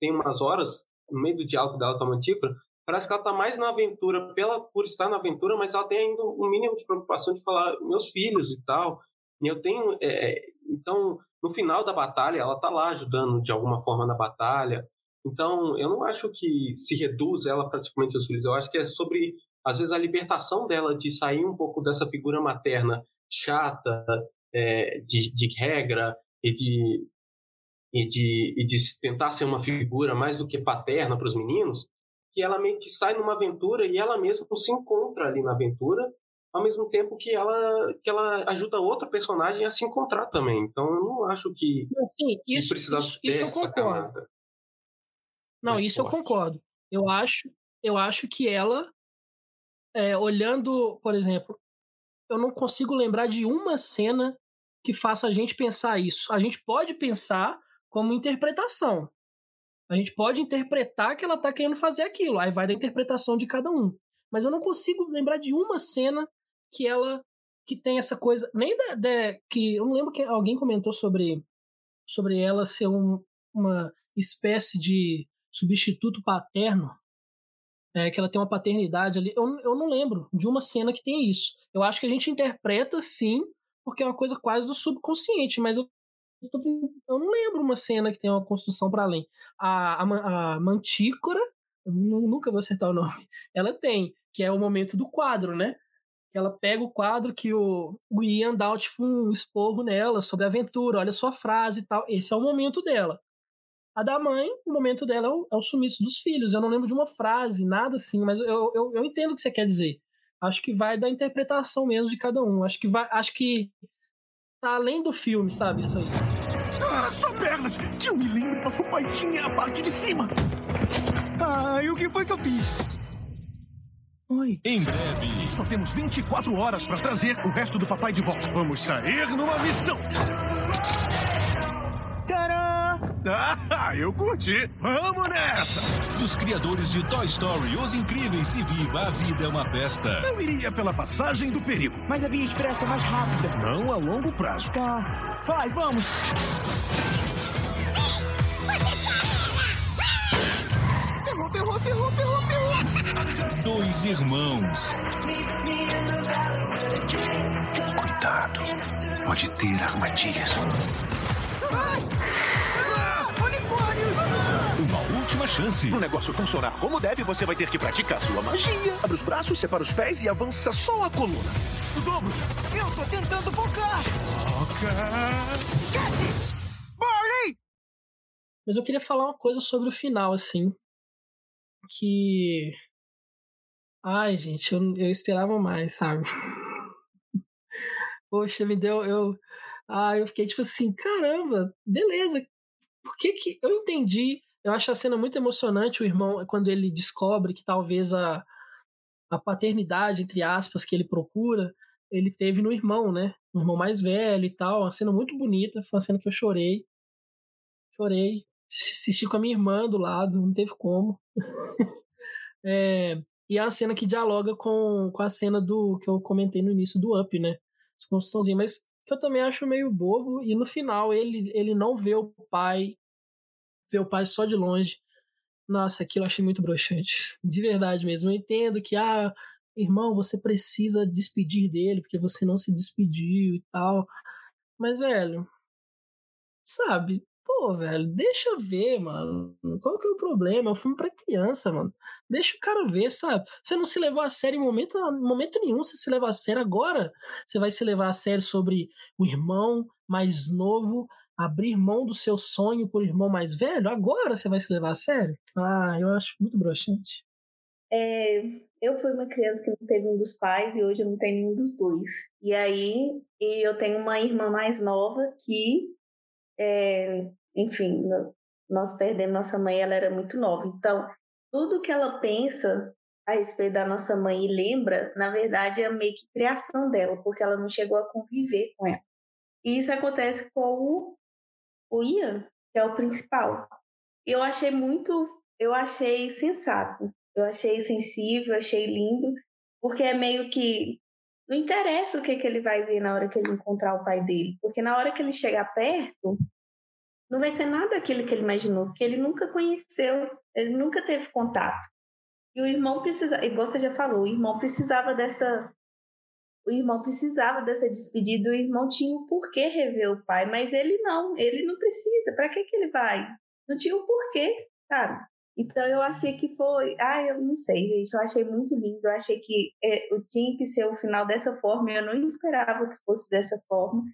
tem umas horas, no meio do diálogo dela com a Mantícora, parece que ela está mais na aventura pela por estar na aventura, mas ela tem ainda um mínimo de preocupação de falar meus filhos e tal. E eu tenho, é, é então, no final da batalha, ela está lá ajudando de alguma forma na batalha. Então, eu não acho que se reduz ela praticamente aos filhos. Eu acho que é sobre às vezes a libertação dela de sair um pouco dessa figura materna chata, é, de, de regra e de, e, de, e de tentar ser uma figura mais do que paterna para os meninos, que ela meio que sai numa aventura e ela mesma se encontra ali na aventura, ao mesmo tempo que ela, que ela ajuda outro personagem a se encontrar também. Então eu não acho que, Sim, isso, que isso, isso eu concordo. Não, isso forte. eu concordo. Eu acho, eu acho que ela é, olhando, por exemplo, eu não consigo lembrar de uma cena que faça a gente pensar isso. A gente pode pensar como interpretação. A gente pode interpretar que ela está querendo fazer aquilo. Aí vai da interpretação de cada um. Mas eu não consigo lembrar de uma cena que ela que tem essa coisa nem da, da que eu não lembro que alguém comentou sobre sobre ela ser um, uma espécie de substituto paterno é, que ela tem uma paternidade ali. Eu, eu não lembro de uma cena que tem isso. Eu acho que a gente interpreta sim, porque é uma coisa quase do subconsciente, mas eu, eu não lembro uma cena que tem uma construção para além. A, a, a Mantícora, nunca vou acertar o nome, [laughs] ela tem, que é o momento do quadro, né? Ela pega o quadro que o, o Ian dá tipo, um esporro nela sobre a aventura, olha sua frase e tal. Esse é o momento dela. A da mãe, o momento dela é o, é o sumiço dos filhos. Eu não lembro de uma frase, nada assim, mas eu, eu, eu entendo o que você quer dizer. Acho que vai da interpretação mesmo de cada um. Acho que vai. Acho que tá além do filme, sabe? Isso aí. Ah, só pernas! Que eu me lembro, nosso pai tinha a parte de cima! Ah, e o que foi que eu fiz? Oi. Em breve. Só temos 24 horas para trazer o resto do papai de volta. Vamos sair numa missão. [laughs] Ah, eu curti. Vamos nessa! Dos criadores de Toy Story, Os Incríveis e Viva, a vida é uma festa. Eu iria pela passagem do perigo. Mas a via expressa é mais rápida. Não a longo prazo. Tá. Vai, vamos! Ferrou, ferrou, ferrou, ferrou, ferrou! Dois irmãos. Cuidado. Pode ter armadilhas. Ai! Uma última chance. Para o negócio funcionar como deve, você vai ter que praticar sua magia. Abre os braços, separa os pés e avança só a coluna. Os ombros. Eu tô tentando focar. Foca. Esquece! Barley! Mas eu queria falar uma coisa sobre o final, assim. Que. Ai, gente, eu, eu esperava mais, sabe? [laughs] Poxa, me deu. Eu, ah, eu fiquei tipo assim, caramba, beleza. Por que que. Eu entendi eu acho a cena muito emocionante, o irmão, quando ele descobre que talvez a, a paternidade, entre aspas, que ele procura, ele teve no irmão, né? No irmão mais velho e tal. Uma cena muito bonita, foi uma cena que eu chorei. Chorei. Assisti com a minha irmã do lado, não teve como. [laughs] é, e é uma cena que dialoga com, com a cena do que eu comentei no início do Up, né? Mas que eu também acho meio bobo. E no final ele, ele não vê o pai ver o pai só de longe. Nossa, aquilo eu achei muito broxante. [laughs] De verdade mesmo. Eu entendo que, ah, irmão, você precisa despedir dele, porque você não se despediu e tal. Mas, velho, sabe, pô, velho, deixa ver, mano. Qual que é o problema? É um filme pra criança, mano. Deixa o cara ver, sabe? Você não se levou a sério em momento, momento nenhum, você se leva a sério agora. Você vai se levar a sério sobre o irmão mais novo abrir mão do seu sonho por irmão mais velho? Agora você vai se levar a sério? Ah, eu acho muito broxante. É, eu fui uma criança que não teve um dos pais e hoje eu não tenho nenhum dos dois. E aí e eu tenho uma irmã mais nova que, é, enfim, nós perdemos nossa mãe, ela era muito nova. Então, tudo que ela pensa a respeito da nossa mãe e lembra, na verdade, é meio que criação dela, porque ela não chegou a conviver com ela. E isso acontece com o, o Ian, que é o principal. Eu achei muito, eu achei sensato, eu achei sensível, achei lindo, porque é meio que não interessa o que, que ele vai ver na hora que ele encontrar o pai dele, porque na hora que ele chegar perto, não vai ser nada aquilo que ele imaginou, porque ele nunca conheceu, ele nunca teve contato. E o irmão precisa, igual você já falou, o irmão precisava dessa o irmão precisava dessa despedida, o irmão tinha o porquê rever o pai, mas ele não, ele não precisa. Para que que ele vai? Não tinha o porquê, sabe? Então eu achei que foi. Ah, eu não sei, gente. Eu achei muito lindo. Eu achei que é, tinha que ser o final dessa forma. Eu não esperava que fosse dessa forma.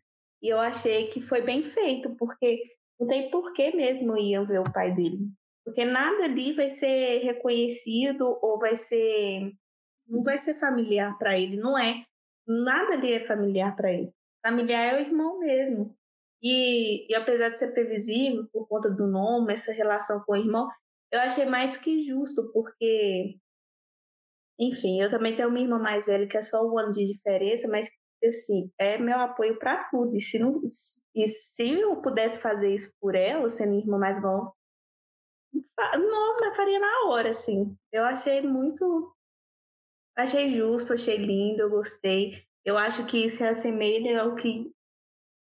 E eu achei que foi bem feito, porque não tem porquê mesmo Ian ver o pai dele. Porque nada ali vai ser reconhecido ou vai ser. Não vai ser familiar para ele, não é. Nada ali é familiar para ele. Familiar é o irmão mesmo. E, e apesar de ser previsível por conta do nome, essa relação com o irmão, eu achei mais que justo, porque, enfim, eu também tenho uma irmã mais velha que é só um ano de diferença, mas assim, é meu apoio para tudo. E se, não, e se eu pudesse fazer isso por ela, sendo irmã mais nova, não, mas faria na hora, assim. Eu achei muito. Achei justo, achei lindo, eu gostei. Eu acho que se assemelha ao que,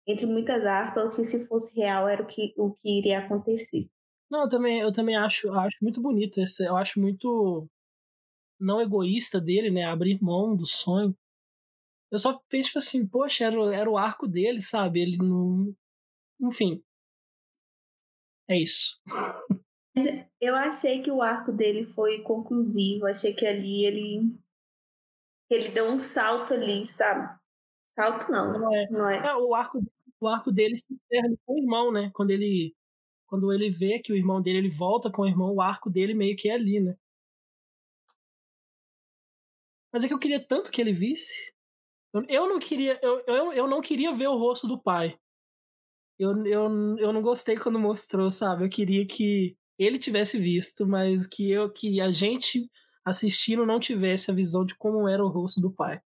entre muitas aspas, o que se fosse real era o que, o que iria acontecer. Não, eu também, eu também acho, acho muito bonito esse, eu acho muito não egoísta dele, né, abrir mão do sonho. Eu só penso tipo assim, poxa, era, era o arco dele, sabe? Ele não, enfim. É isso. Eu achei que o arco dele foi conclusivo, achei que ali ele ele deu um salto ali, sabe? Salto não, não é. Não é. é o arco o arco dele se encerra com o irmão, né? Quando ele quando ele vê que o irmão dele ele volta com o irmão, o arco dele meio que é ali, né? Mas é que eu queria tanto que ele visse. Eu, eu não queria, eu, eu, eu não queria ver o rosto do pai. Eu, eu, eu não gostei quando mostrou, sabe? Eu queria que ele tivesse visto, mas que eu que a gente assistindo não tivesse a visão de como era o rosto do pai.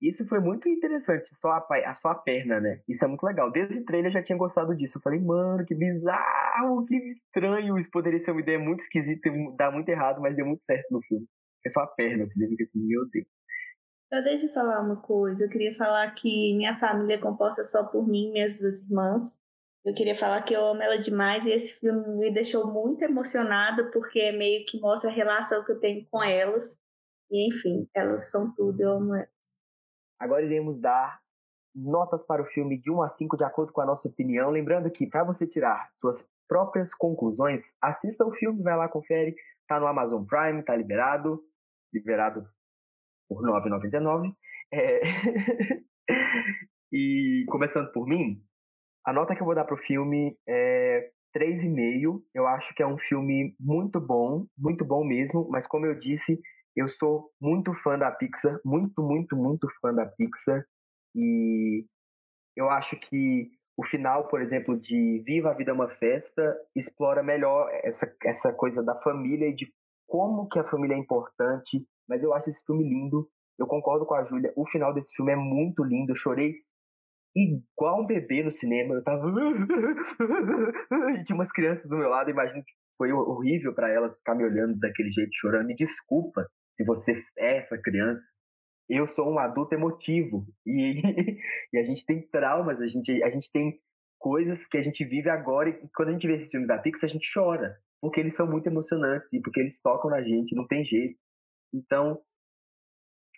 Isso foi muito interessante, só a, a, só a perna, né? Isso é muito legal. Desde o trailer eu já tinha gostado disso. Eu falei, mano, que bizarro, que estranho. Isso poderia ser uma ideia muito esquisita dar muito errado, mas deu muito certo no filme. É só a perna, assim, fica assim, meu Deus. Então, deixa eu falar uma coisa. Eu queria falar que minha família é composta só por mim e minhas duas irmãs. Eu queria falar que eu amo ela demais e esse filme me deixou muito emocionada porque meio que mostra a relação que eu tenho com elas. E enfim, elas são tudo, eu amo elas. Agora iremos dar notas para o filme de 1 a 5 de acordo com a nossa opinião. Lembrando que para você tirar suas próprias conclusões, assista o filme, vai lá, confere. Tá no Amazon Prime, tá liberado. Liberado por R$ 9,99. É... [laughs] e começando por mim, a nota que eu vou dar pro filme é 3,5. Eu acho que é um filme muito bom, muito bom mesmo, mas como eu disse, eu sou muito fã da Pixar, muito, muito, muito fã da Pixar. E eu acho que o final, por exemplo, de Viva a Vida é uma Festa, explora melhor essa, essa coisa da família e de como que a família é importante. Mas eu acho esse filme lindo. Eu concordo com a Júlia. O final desse filme é muito lindo. Eu chorei igual um bebê no cinema. Eu tava. [laughs] e tinha umas crianças do meu lado. Imagino que foi horrível para elas ficar me olhando daquele jeito, chorando. Me desculpa se você é essa criança. Eu sou um adulto emotivo e, [laughs] e a gente tem traumas, a gente, a gente tem coisas que a gente vive agora e quando a gente vê esses filmes da Pixar a gente chora, porque eles são muito emocionantes e porque eles tocam na gente, não tem jeito. Então,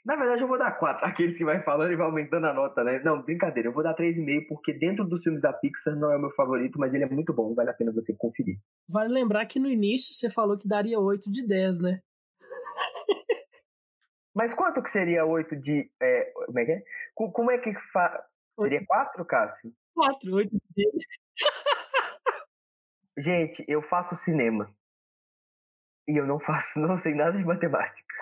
Na verdade, eu vou dar 4. [laughs] Aqueles que vai falando e vai aumentando a nota, né? Não, brincadeira. Eu vou dar 3,5 porque dentro dos filmes da Pixar não é o meu favorito, mas ele é muito bom. Vale a pena você conferir. Vale lembrar que no início você falou que daria 8 de 10, né? [laughs] Mas quanto que seria 8 de. É, como é que é? Como é que fa... Seria 4, Cássio? 4, 8 de 10. Gente, eu faço cinema. E eu não faço, [laughs] não sei nada de matemática.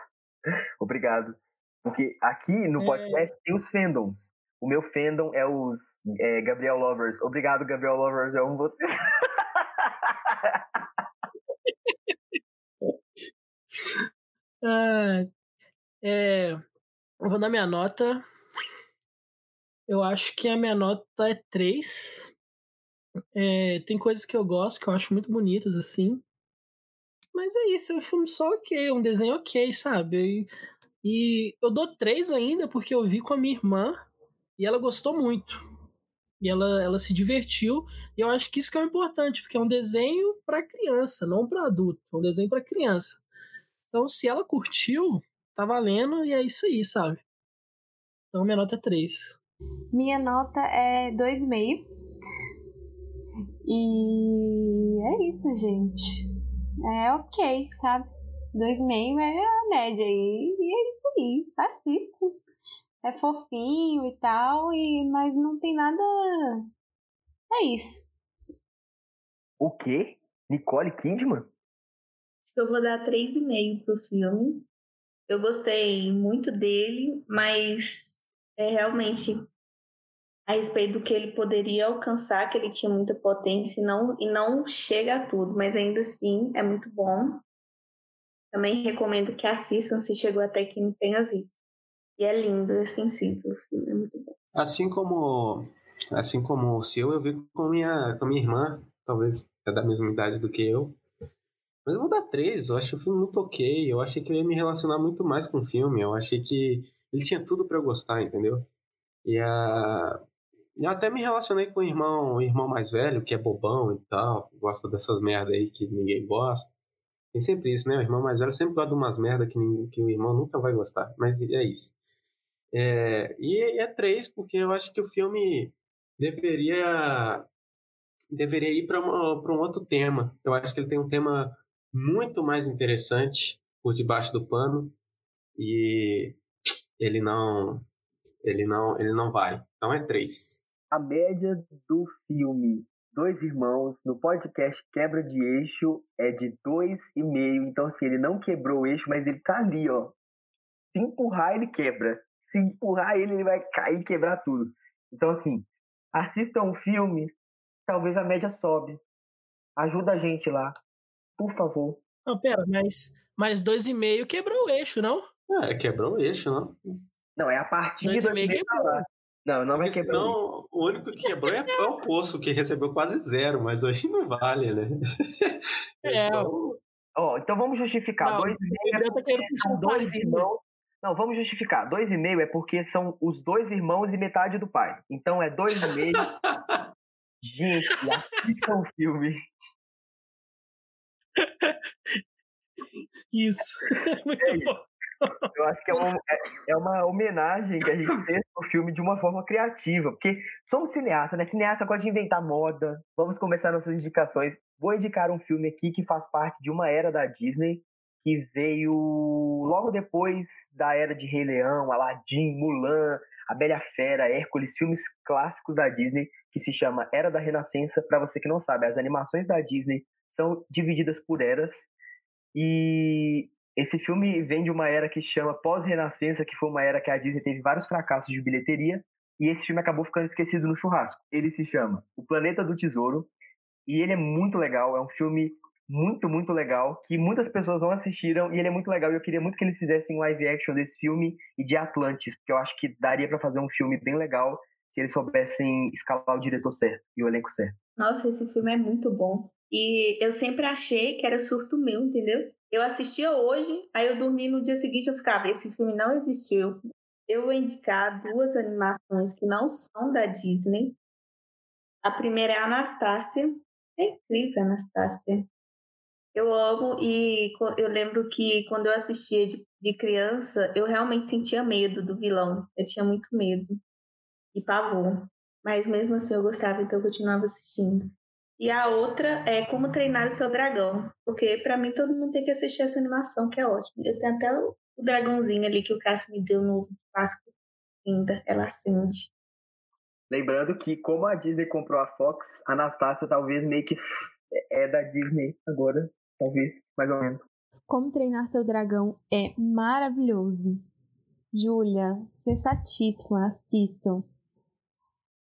Obrigado. Porque aqui no podcast é... tem os fandoms. O meu fandom é os é, Gabriel Lovers. Obrigado, Gabriel Lovers. Eu amo vocês. [laughs] ah, é, eu vou dar minha nota. Eu acho que a minha nota é 3. É, tem coisas que eu gosto, que eu acho muito bonitas, assim. Mas é isso, é um filme só ok, um desenho ok, sabe? E eu dou três ainda porque eu vi com a minha irmã e ela gostou muito. E ela, ela se divertiu. E eu acho que isso que é o importante, porque é um desenho para criança, não para adulto. É um desenho para criança. Então, se ela curtiu, tá valendo e é isso aí, sabe? Então, minha nota é 3. Minha nota é 2,5. E é isso, gente. É ok, sabe? 2,5 é a média aí. E é isso aí, assisto. É fofinho e tal, e, mas não tem nada. É isso. O quê? Nicole Kidman? Eu vou dar 3,5 pro filme. Eu gostei muito dele, mas é realmente a respeito do que ele poderia alcançar, que ele tinha muita potência e não, e não chega a tudo, mas ainda assim é muito bom. Também recomendo que assistam se chegou até aqui não tenha visto. E é lindo, é sensível o filme, é muito bom. Assim como assim como o seu, eu vi com minha com minha irmã, talvez é da mesma idade do que eu. Mas eu vou dar três, eu acho o filme muito ok. Eu achei que eu ia me relacionar muito mais com o filme. Eu achei que ele tinha tudo para eu gostar, entendeu? E a. Eu até me relacionei com o irmão, o irmão mais velho, que é bobão e tal, gosta dessas merda aí que ninguém gosta. Tem sempre isso, né? O irmão mais velho sempre gosta de umas merda que, ninguém, que o irmão nunca vai gostar. Mas é isso. É, e é três, porque eu acho que o filme deveria deveria ir para um outro tema. Eu acho que ele tem um tema muito mais interessante por debaixo do pano e ele não ele não ele não vai. Então é três. A média do filme dois irmãos, no podcast Quebra de Eixo é de dois e meio. Então, assim, ele não quebrou o eixo, mas ele tá ali, ó. Se empurrar, ele quebra. Se empurrar ele, ele vai cair e quebrar tudo. Então, assim, assistam um filme, talvez a média sobe. Ajuda a gente lá. Por favor. Não, pera, mas, mas dois e meio quebrou o eixo, não? É, quebrou o eixo, não? Não, é a partir dois e meio quebrou. Não, não vai quebrar. Senão, o único que quebrou é, é, o Poço, que recebeu quase zero, mas hoje não vale, né? [laughs] É. Ó, oh, então vamos justificar. Não, dois e meio é porque são dois irmãos. Não, vamos justificar. Dois e meio é porque são os dois irmãos e metade do pai. Então é dois e meio. [laughs] Gente, assistam o filme. Isso. [laughs] [laughs] Muito é bom. Eu acho que é uma, é, é uma homenagem que a gente fez pro filme de uma forma criativa, porque somos cineastas, né? Cineasta gosta de inventar moda. Vamos começar nossas indicações. Vou indicar um filme aqui que faz parte de uma era da Disney, que veio logo depois da era de Rei Leão, Aladdin, Mulan, A Bela Fera, Hércules, filmes clássicos da Disney, que se chama Era da Renascença. Para você que não sabe, as animações da Disney são divididas por eras. E esse filme vem de uma era que chama pós-renascença, que foi uma era que a Disney teve vários fracassos de bilheteria, e esse filme acabou ficando esquecido no churrasco. Ele se chama O Planeta do Tesouro, e ele é muito legal, é um filme muito, muito legal, que muitas pessoas não assistiram, e ele é muito legal, e eu queria muito que eles fizessem live action desse filme e de Atlantis, porque eu acho que daria para fazer um filme bem legal se eles soubessem escalar o diretor certo e o elenco certo. Nossa, esse filme é muito bom. E eu sempre achei que era surto meu, entendeu? Eu assistia hoje, aí eu dormi no dia seguinte eu ficava, esse filme não existiu. Eu vou indicar duas animações que não são da Disney. A primeira é a Anastácia. É incrível, Anastácia. Eu amo e eu lembro que quando eu assistia de, de criança, eu realmente sentia medo do vilão. Eu tinha muito medo e pavor. Mas mesmo assim eu gostava, então eu continuava assistindo. E a outra é Como Treinar o Seu Dragão. Porque para mim todo mundo tem que assistir essa animação, que é ótimo. Eu tenho até o, dragãozinho ali que o Cássio me deu no Páscoa. Ainda, ela acende. Lembrando que, como a Disney comprou a Fox, a Anastácia talvez meio que é da Disney agora. Talvez, mais ou menos. Como Treinar Seu Dragão é maravilhoso. Júlia, sensatíssima, assistam.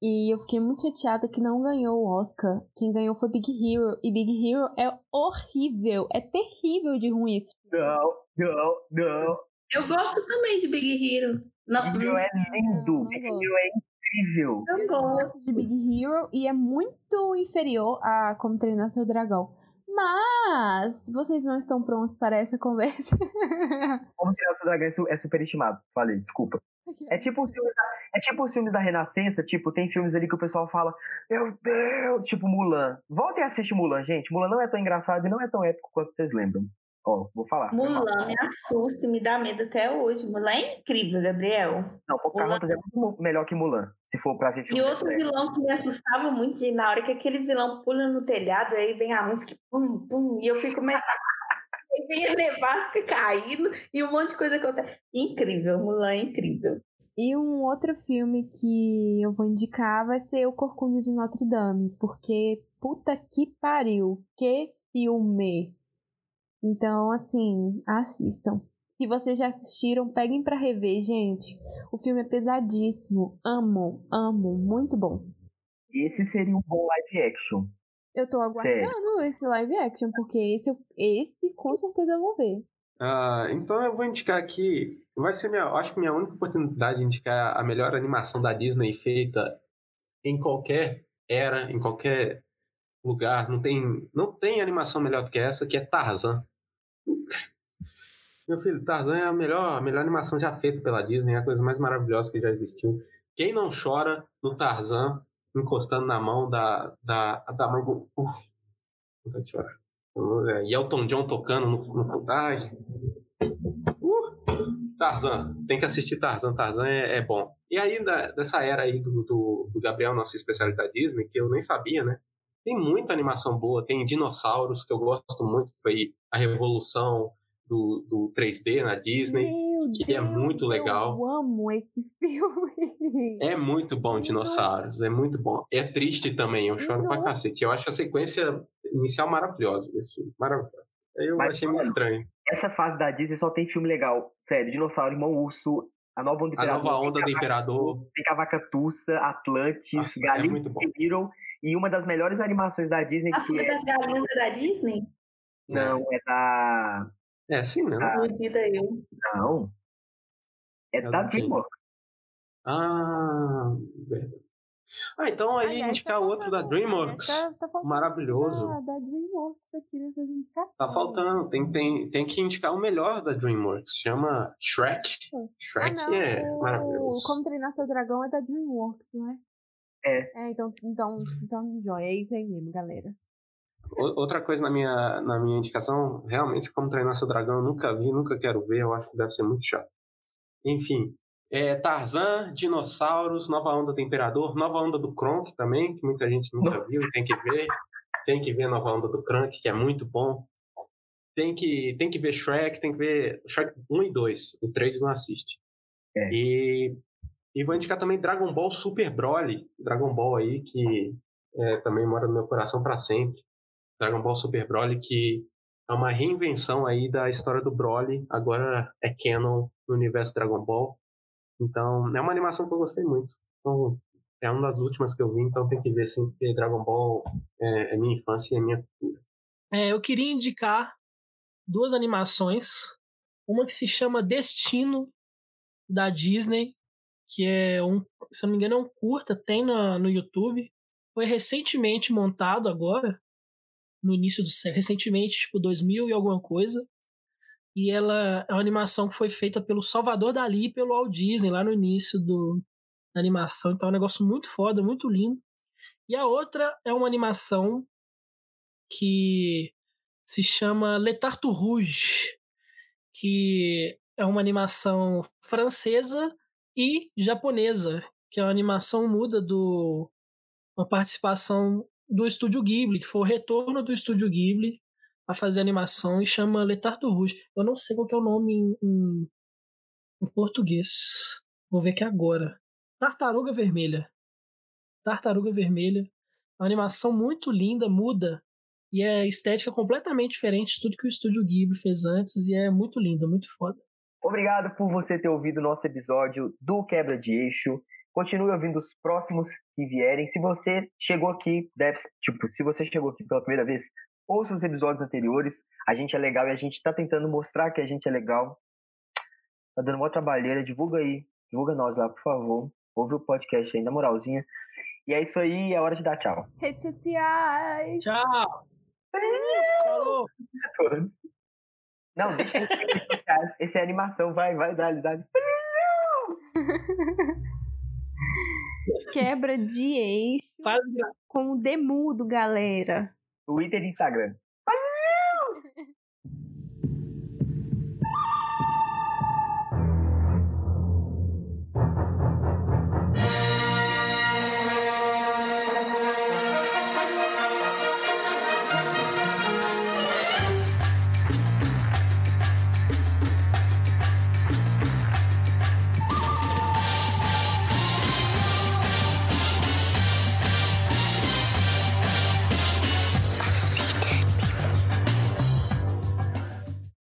E eu fiquei muito chateada que não ganhou o Oscar. Quem ganhou foi Big Hero. E Big Hero é horrível. É terrível de ruim esse filme. Não, não, não. Eu gosto também de Big Hero. Não, Big Hero é lindo. Big Hero é incrível. Eu gosto de Big Hero e é muito inferior a Como Treinar Seu Dragão. Mas vocês não estão prontos para essa conversa. [laughs] Como Treinar Seu Dragão é superestimado. Falei, desculpa. É tipo, é tipo os filmes da Renascença, tipo, tem filmes ali que o pessoal fala, meu Deus, tipo Mulan. Voltem a assistir Mulan, gente. Mulan não é tão engraçado e não é tão épico quanto vocês lembram. Ó, vou falar. Mulan me assusta e me dá medo até hoje. Mulan é incrível, Gabriel. Não, Pocahontas Mulan... é muito melhor que Mulan, se for pra filme. E outro vilão que me assustava muito, de, na hora que aquele vilão pula no telhado, aí vem a música, pum, pum, e eu fico mais... aí [laughs] vem a nevasca caindo e um monte de coisa acontece. Incrível, Mulan é incrível. E um outro filme que eu vou indicar vai ser O Corcunda de Notre Dame, porque puta que pariu, que filme! Então, assim, assistam. Se vocês já assistiram, peguem para rever, gente. O filme é pesadíssimo. Amo, amo, muito bom. Esse seria um bom live action. Eu tô aguardando Sério? esse live action, porque esse, esse com certeza eu vou ver. Ah, então eu vou indicar aqui. Vai ser minha. Acho que minha única oportunidade de indicar a melhor animação da Disney feita em qualquer era, em qualquer lugar. Não tem, não tem animação melhor do que essa, que é Tarzan. Meu filho, Tarzan é a melhor, a melhor animação já feita pela Disney, é a coisa mais maravilhosa que já existiu. Quem não chora no Tarzan encostando na mão da, da, da mãe do. Uf, vontade de chorar. E Elton John tocando no, no ai. Uh, Tarzan, tem que assistir Tarzan, Tarzan é, é bom. E aí, dessa era aí do, do, do Gabriel, nosso especialista Disney, que eu nem sabia, né? Tem muita animação boa, tem dinossauros, que eu gosto muito, que foi a revolução do, do 3D na Disney, Meu que Deus, é muito legal. Eu amo esse [laughs] filme. É muito bom, Dinossauros, é muito bom. É triste também, eu choro Nossa. pra cacete. Eu acho a sequência inicial maravilhosa desse filme, maravilhosa. Eu Mas, achei meio estranho. Essa fase da Disney só tem filme legal. Sério, Dinossauro, Irmão Urso, A Nova Onda do Imperador. A Nova Onda do Imperador. Tem Cavacatuça, Atlantis, Galinha é Hero. E uma das melhores animações da Disney. A Fuga é... das Galinhas é da Disney? Não, é da. É, sim, não. Da... eu. Não. É, é da DreamWorks. Ah, verdade. Ah, então aí Aliás, indicar tá outro da DreamWorks. Tá, tá maravilhoso. Da, da, DreamWorks aqui nessas indicações. Tá faltando. Tem, tem, tem que indicar o melhor da DreamWorks. Chama Shrek. Shrek ah, é o... maravilhoso. Como Treinar Seu Dragão é da DreamWorks, não é? É. É, então, então, então joia. É isso aí mesmo, galera. Outra coisa na minha, na minha indicação, realmente, como treinar seu dragão, eu nunca vi, nunca quero ver, eu acho que deve ser muito chato. Enfim, é, Tarzan, Dinossauros, Nova Onda do Imperador, Nova Onda do Kronk também, que muita gente nunca Nossa. viu, tem que ver. Tem que ver Nova Onda do Kronk, que é muito bom. Tem que, tem que ver Shrek, tem que ver Shrek 1 e 2. O 3 não assiste. É. E, e vou indicar também Dragon Ball Super Broly. Dragon Ball aí, que é, também mora no meu coração para sempre. Dragon Ball Super Broly, que é uma reinvenção aí da história do Broly. Agora é canon no universo Dragon Ball. Então, é uma animação que eu gostei muito. Então, é uma das últimas que eu vi, então tem que ver sim, porque Dragon Ball é, é minha infância e é minha cultura. É, eu queria indicar duas animações. Uma que se chama Destino, da Disney, que é um, se eu não me engano, é um curta, tem no, no YouTube. Foi recentemente montado agora, no início do século, recentemente, tipo 2000 e alguma coisa. E ela é uma animação que foi feita pelo Salvador Dali e pelo Walt Disney lá no início do, da animação. Então é um negócio muito foda, muito lindo. E a outra é uma animação que se chama Le Tartu Rouge, que é uma animação francesa e japonesa, que é uma animação muda do uma participação do estúdio Ghibli, que foi o retorno do estúdio Ghibli a fazer animação e chama Le Tartu Rouge. Eu não sei qual é o nome em, em, em português. Vou ver aqui agora. Tartaruga Vermelha. Tartaruga Vermelha. Uma animação muito linda, muda. E é estética completamente diferente de tudo que o estúdio Ghibli fez antes. E é muito linda, muito foda. Obrigado por você ter ouvido o nosso episódio do Quebra de Eixo. Continue ouvindo os próximos que vierem. Se você chegou aqui, deve, tipo, se você chegou aqui pela primeira vez, ouça os episódios anteriores. A gente é legal e a gente tá tentando mostrar que a gente é legal. Tá dando uma trabalheira, divulga aí. Divulga nós lá, por favor. Ouve o podcast aí, na moralzinha. E é isso aí, é hora de dar tchau. Redes sociais. Tchau. Falou. [laughs] Não, deixa eu Esse é animação, vai, vai, dá, dá. [laughs] Quebra de eixo com o demudo, galera. Twitter e Instagram.